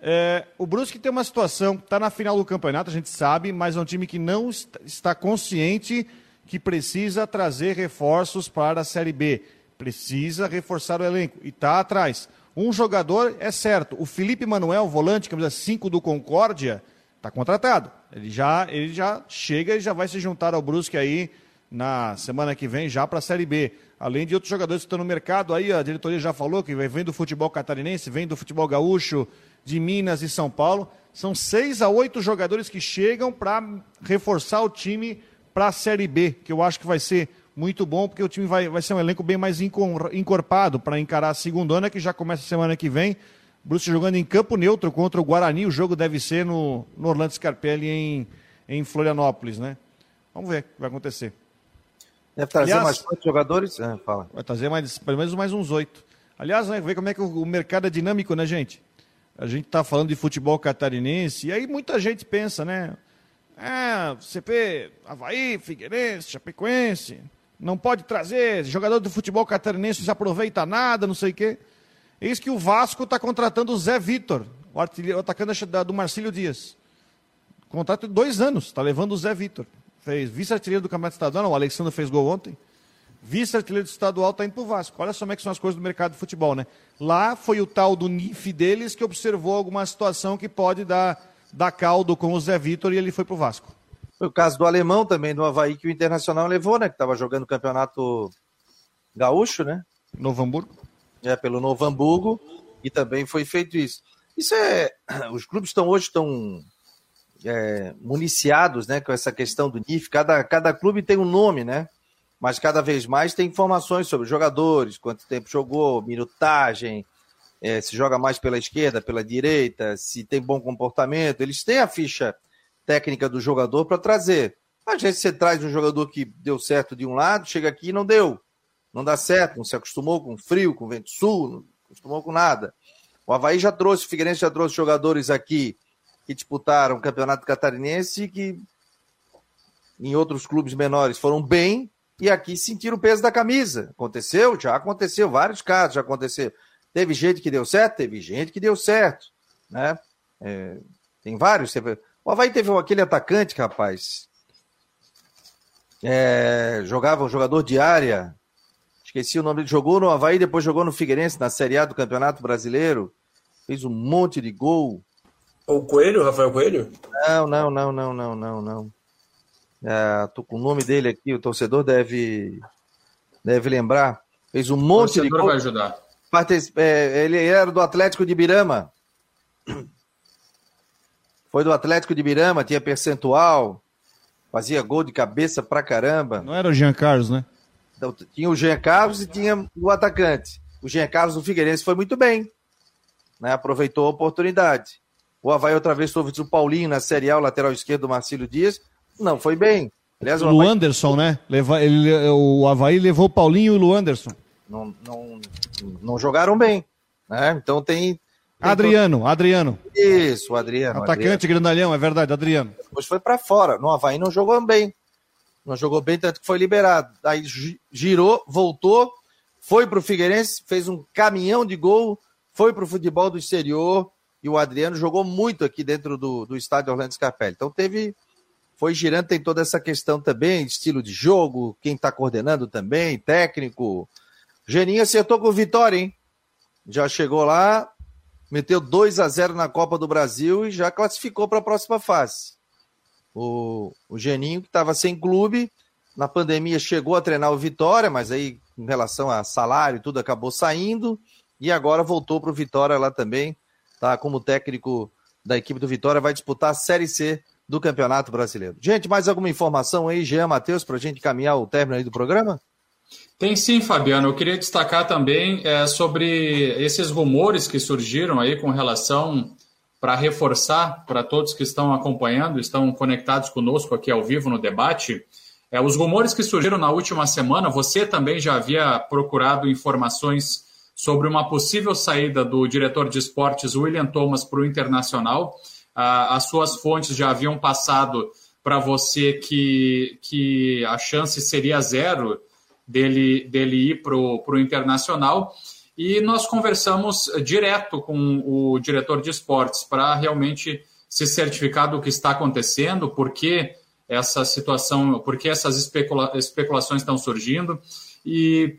É, o Brusque tem uma situação, está na final do campeonato, a gente sabe, mas é um time que não está consciente que precisa trazer reforços para a Série B. Precisa reforçar o elenco e está atrás. Um jogador é certo, o Felipe Manuel, volante, camisa 5 do Concórdia, está contratado. Ele já, ele já chega e já vai se juntar ao Brusque aí na semana que vem já para a Série B. Além de outros jogadores que estão no mercado, aí a diretoria já falou que vem do futebol catarinense, vem do futebol gaúcho, de Minas e São Paulo. São seis a oito jogadores que chegam para reforçar o time para a Série B, que eu acho que vai ser muito bom, porque o time vai, vai ser um elenco bem mais encorpado para encarar a segunda ano, que já começa semana que vem. Bruce jogando em campo neutro contra o Guarani. O jogo deve ser no, no Orlando Scarpelli em, em Florianópolis, né? Vamos ver o que vai acontecer. Deve trazer Aliás, mais quantos jogadores? É, fala. Vai trazer mais, pelo menos mais uns oito. Aliás, né, ver como é que o, o mercado é dinâmico, né, gente? A gente está falando de futebol catarinense, e aí muita gente pensa, né? É, CP, Havaí, Figueirense, Chapecoense, não pode trazer, jogador do futebol catarinense não se aproveita nada, não sei o quê. Eis que o Vasco está contratando o Zé Vitor, o, o atacante do Marcílio Dias. Contrato de dois anos, está levando o Zé Vitor. Fez vice-artilheiro do Campeonato Estadual, o Alexandre fez gol ontem. Vice-artilheiro estadual está indo para o Vasco. Olha só como é que são as coisas do mercado de futebol, né? Lá foi o tal do NIF deles que observou alguma situação que pode dar, dar caldo com o Zé Vitor e ele foi para o Vasco. Foi o caso do alemão também, do Havaí, que o Internacional levou, né? Que estava jogando o campeonato gaúcho, né? Novo Hamburgo é, pelo Novo Hamburgo, e também foi feito isso. Isso é. Os clubes estão hoje estão é, municiados né, com essa questão do NIF. Cada, cada clube tem um nome, né? Mas cada vez mais tem informações sobre jogadores, quanto tempo jogou, minutagem, é, se joga mais pela esquerda, pela direita, se tem bom comportamento. Eles têm a ficha técnica do jogador para trazer. Às vezes você traz um jogador que deu certo de um lado, chega aqui e não deu não dá certo, não se acostumou com frio, com vento sul, não acostumou com nada. O Havaí já trouxe, o Figueirense já trouxe jogadores aqui que disputaram o Campeonato Catarinense que em outros clubes menores foram bem e aqui sentiram o peso da camisa. Aconteceu? Já aconteceu, vários casos já aconteceu. Teve gente que deu certo? Teve gente que deu certo, né? É, tem vários. O Havaí teve aquele atacante, rapaz, é, jogava um jogador de área, esqueci o nome dele, jogou no Havaí, depois jogou no Figueirense, na Série A do Campeonato Brasileiro, fez um monte de gol. O Coelho, Rafael Coelho? Não, não, não, não, não, não, não. É, tô com o nome dele aqui, o torcedor deve, deve lembrar. Fez um monte de gol. vai ajudar. É, ele era do Atlético de Birama. Foi do Atlético de Birama, tinha percentual, fazia gol de cabeça pra caramba. Não era o Jean Carlos, né? Então, tinha o Jean Carlos e tinha o atacante. O Jean Carlos do Figueirense foi muito bem. Né? Aproveitou a oportunidade. O Havaí outra vez trouxe o Paulinho na Série A, o lateral esquerdo do Marcílio Dias. Não foi bem. Aliás, o, Havaí... Anderson, né? Leva, ele, o Havaí levou o Paulinho e o Lu Anderson. Não, não, não jogaram bem. Né? Então tem. Adriano, todo... Adriano. Isso, o Adriano. Atacante Adriano. grandalhão, é verdade, Adriano. Depois foi para fora. No Havaí não jogou bem. Não jogou bem, tanto que foi liberado. Aí girou, voltou, foi para o Figueirense, fez um caminhão de gol, foi para o futebol do exterior e o Adriano jogou muito aqui dentro do, do estádio Orlando Scarpelli. Então teve foi girando, tem toda essa questão também, estilo de jogo, quem está coordenando também, técnico. Geninho acertou com vitória, hein? Já chegou lá, meteu 2 a 0 na Copa do Brasil e já classificou para a próxima fase. O, o Geninho, que estava sem clube, na pandemia chegou a treinar o Vitória, mas aí, em relação a salário, tudo acabou saindo, e agora voltou para o Vitória lá também, tá? Como técnico da equipe do Vitória, vai disputar a Série C do Campeonato Brasileiro. Gente, mais alguma informação aí, Jean Matheus, para a gente caminhar o término aí do programa? Tem sim, Fabiano. Eu queria destacar também é, sobre esses rumores que surgiram aí com relação para reforçar para todos que estão acompanhando, estão conectados conosco aqui ao vivo no debate. É, os rumores que surgiram na última semana, você também já havia procurado informações sobre uma possível saída do diretor de esportes William Thomas para o Internacional as suas fontes já haviam passado para você que, que a chance seria zero dele, dele ir para o Internacional. E nós conversamos direto com o diretor de esportes para realmente se certificar do que está acontecendo, por que essa situação, por que essas especula especulações estão surgindo. E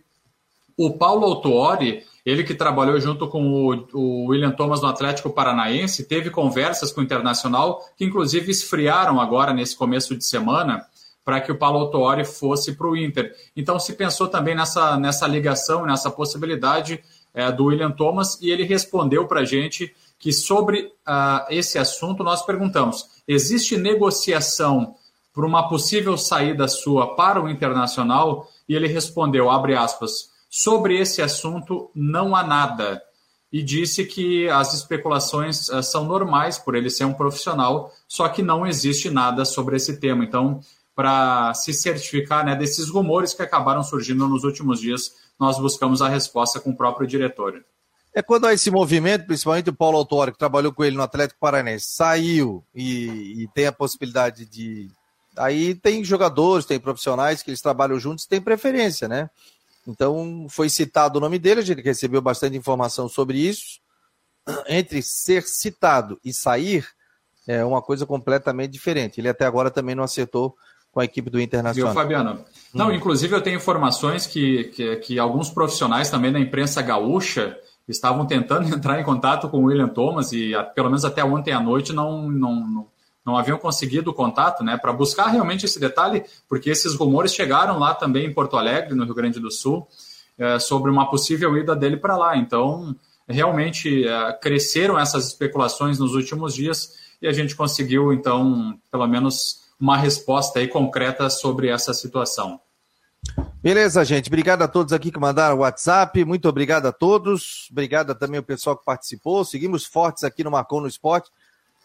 o Paulo Autuori, ele que trabalhou junto com o, o, William Thomas no Atlético Paranaense, teve conversas com o Internacional que inclusive esfriaram agora nesse começo de semana para que o Paulo Autori fosse para o Inter. Então se pensou também nessa, nessa ligação, nessa possibilidade é, do William Thomas e ele respondeu para a gente que sobre uh, esse assunto nós perguntamos: existe negociação para uma possível saída sua para o Internacional? E ele respondeu, abre aspas, Sobre esse assunto, não há nada. E disse que as especulações uh, são normais por ele ser um profissional, só que não existe nada sobre esse tema. Então, para se certificar né, desses rumores que acabaram surgindo nos últimos dias, nós buscamos a resposta com o próprio diretor. É quando há esse movimento, principalmente o Paulo Autório, que trabalhou com ele no Atlético Paranense, saiu e, e, tem a possibilidade de. Aí tem jogadores, tem profissionais que eles trabalham juntos tem preferência, né? Então, foi citado o nome dele, a gente recebeu bastante informação sobre isso. Entre ser citado e sair é uma coisa completamente diferente. Ele até agora também não acertou com a equipe do Internacional. Viu, Fabiano? Não, hum. inclusive eu tenho informações que, que, que, alguns profissionais também da imprensa gaúcha estavam tentando entrar em contato com o William Thomas e pelo menos até ontem à noite não, não, não não haviam conseguido contato, né, para buscar realmente esse detalhe, porque esses rumores chegaram lá também em Porto Alegre, no Rio Grande do Sul, é, sobre uma possível ida dele para lá. Então, realmente é, cresceram essas especulações nos últimos dias e a gente conseguiu, então, pelo menos uma resposta aí concreta sobre essa situação. Beleza, gente. Obrigado a todos aqui que mandaram o WhatsApp. Muito obrigado a todos. Obrigado também ao pessoal que participou. Seguimos fortes aqui no Marcon no Esporte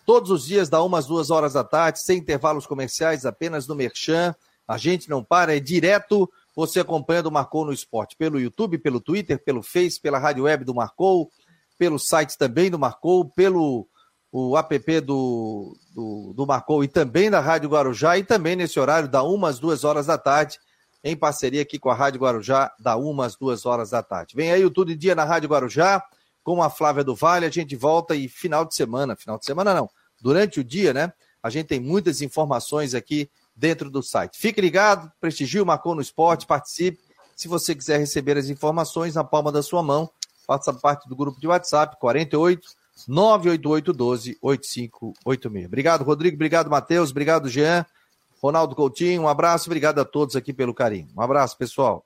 todos os dias, da umas duas horas da tarde, sem intervalos comerciais, apenas no Merchan. A gente não para, é direto. Você acompanha do Marcou no Esporte pelo YouTube, pelo Twitter, pelo Face, pela rádio web do Marcou, pelo site também do Marcou, pelo o app do, do, do Marcou e também da Rádio Guarujá e também nesse horário da umas duas horas da tarde, em parceria aqui com a Rádio Guarujá, da umas duas horas da tarde. Vem aí o Tudo em Dia na Rádio Guarujá com a Flávia do Vale. A gente volta e final de semana, final de semana não, durante o dia, né? A gente tem muitas informações aqui dentro do site. Fique ligado, prestigie o Marcou no Esporte, participe. Se você quiser receber as informações na palma da sua mão, faça parte do grupo de WhatsApp 48 988 12 8586. Obrigado, Rodrigo. Obrigado, Matheus. Obrigado, Jean. Ronaldo Coutinho, um abraço. Obrigado a todos aqui pelo carinho. Um abraço, pessoal.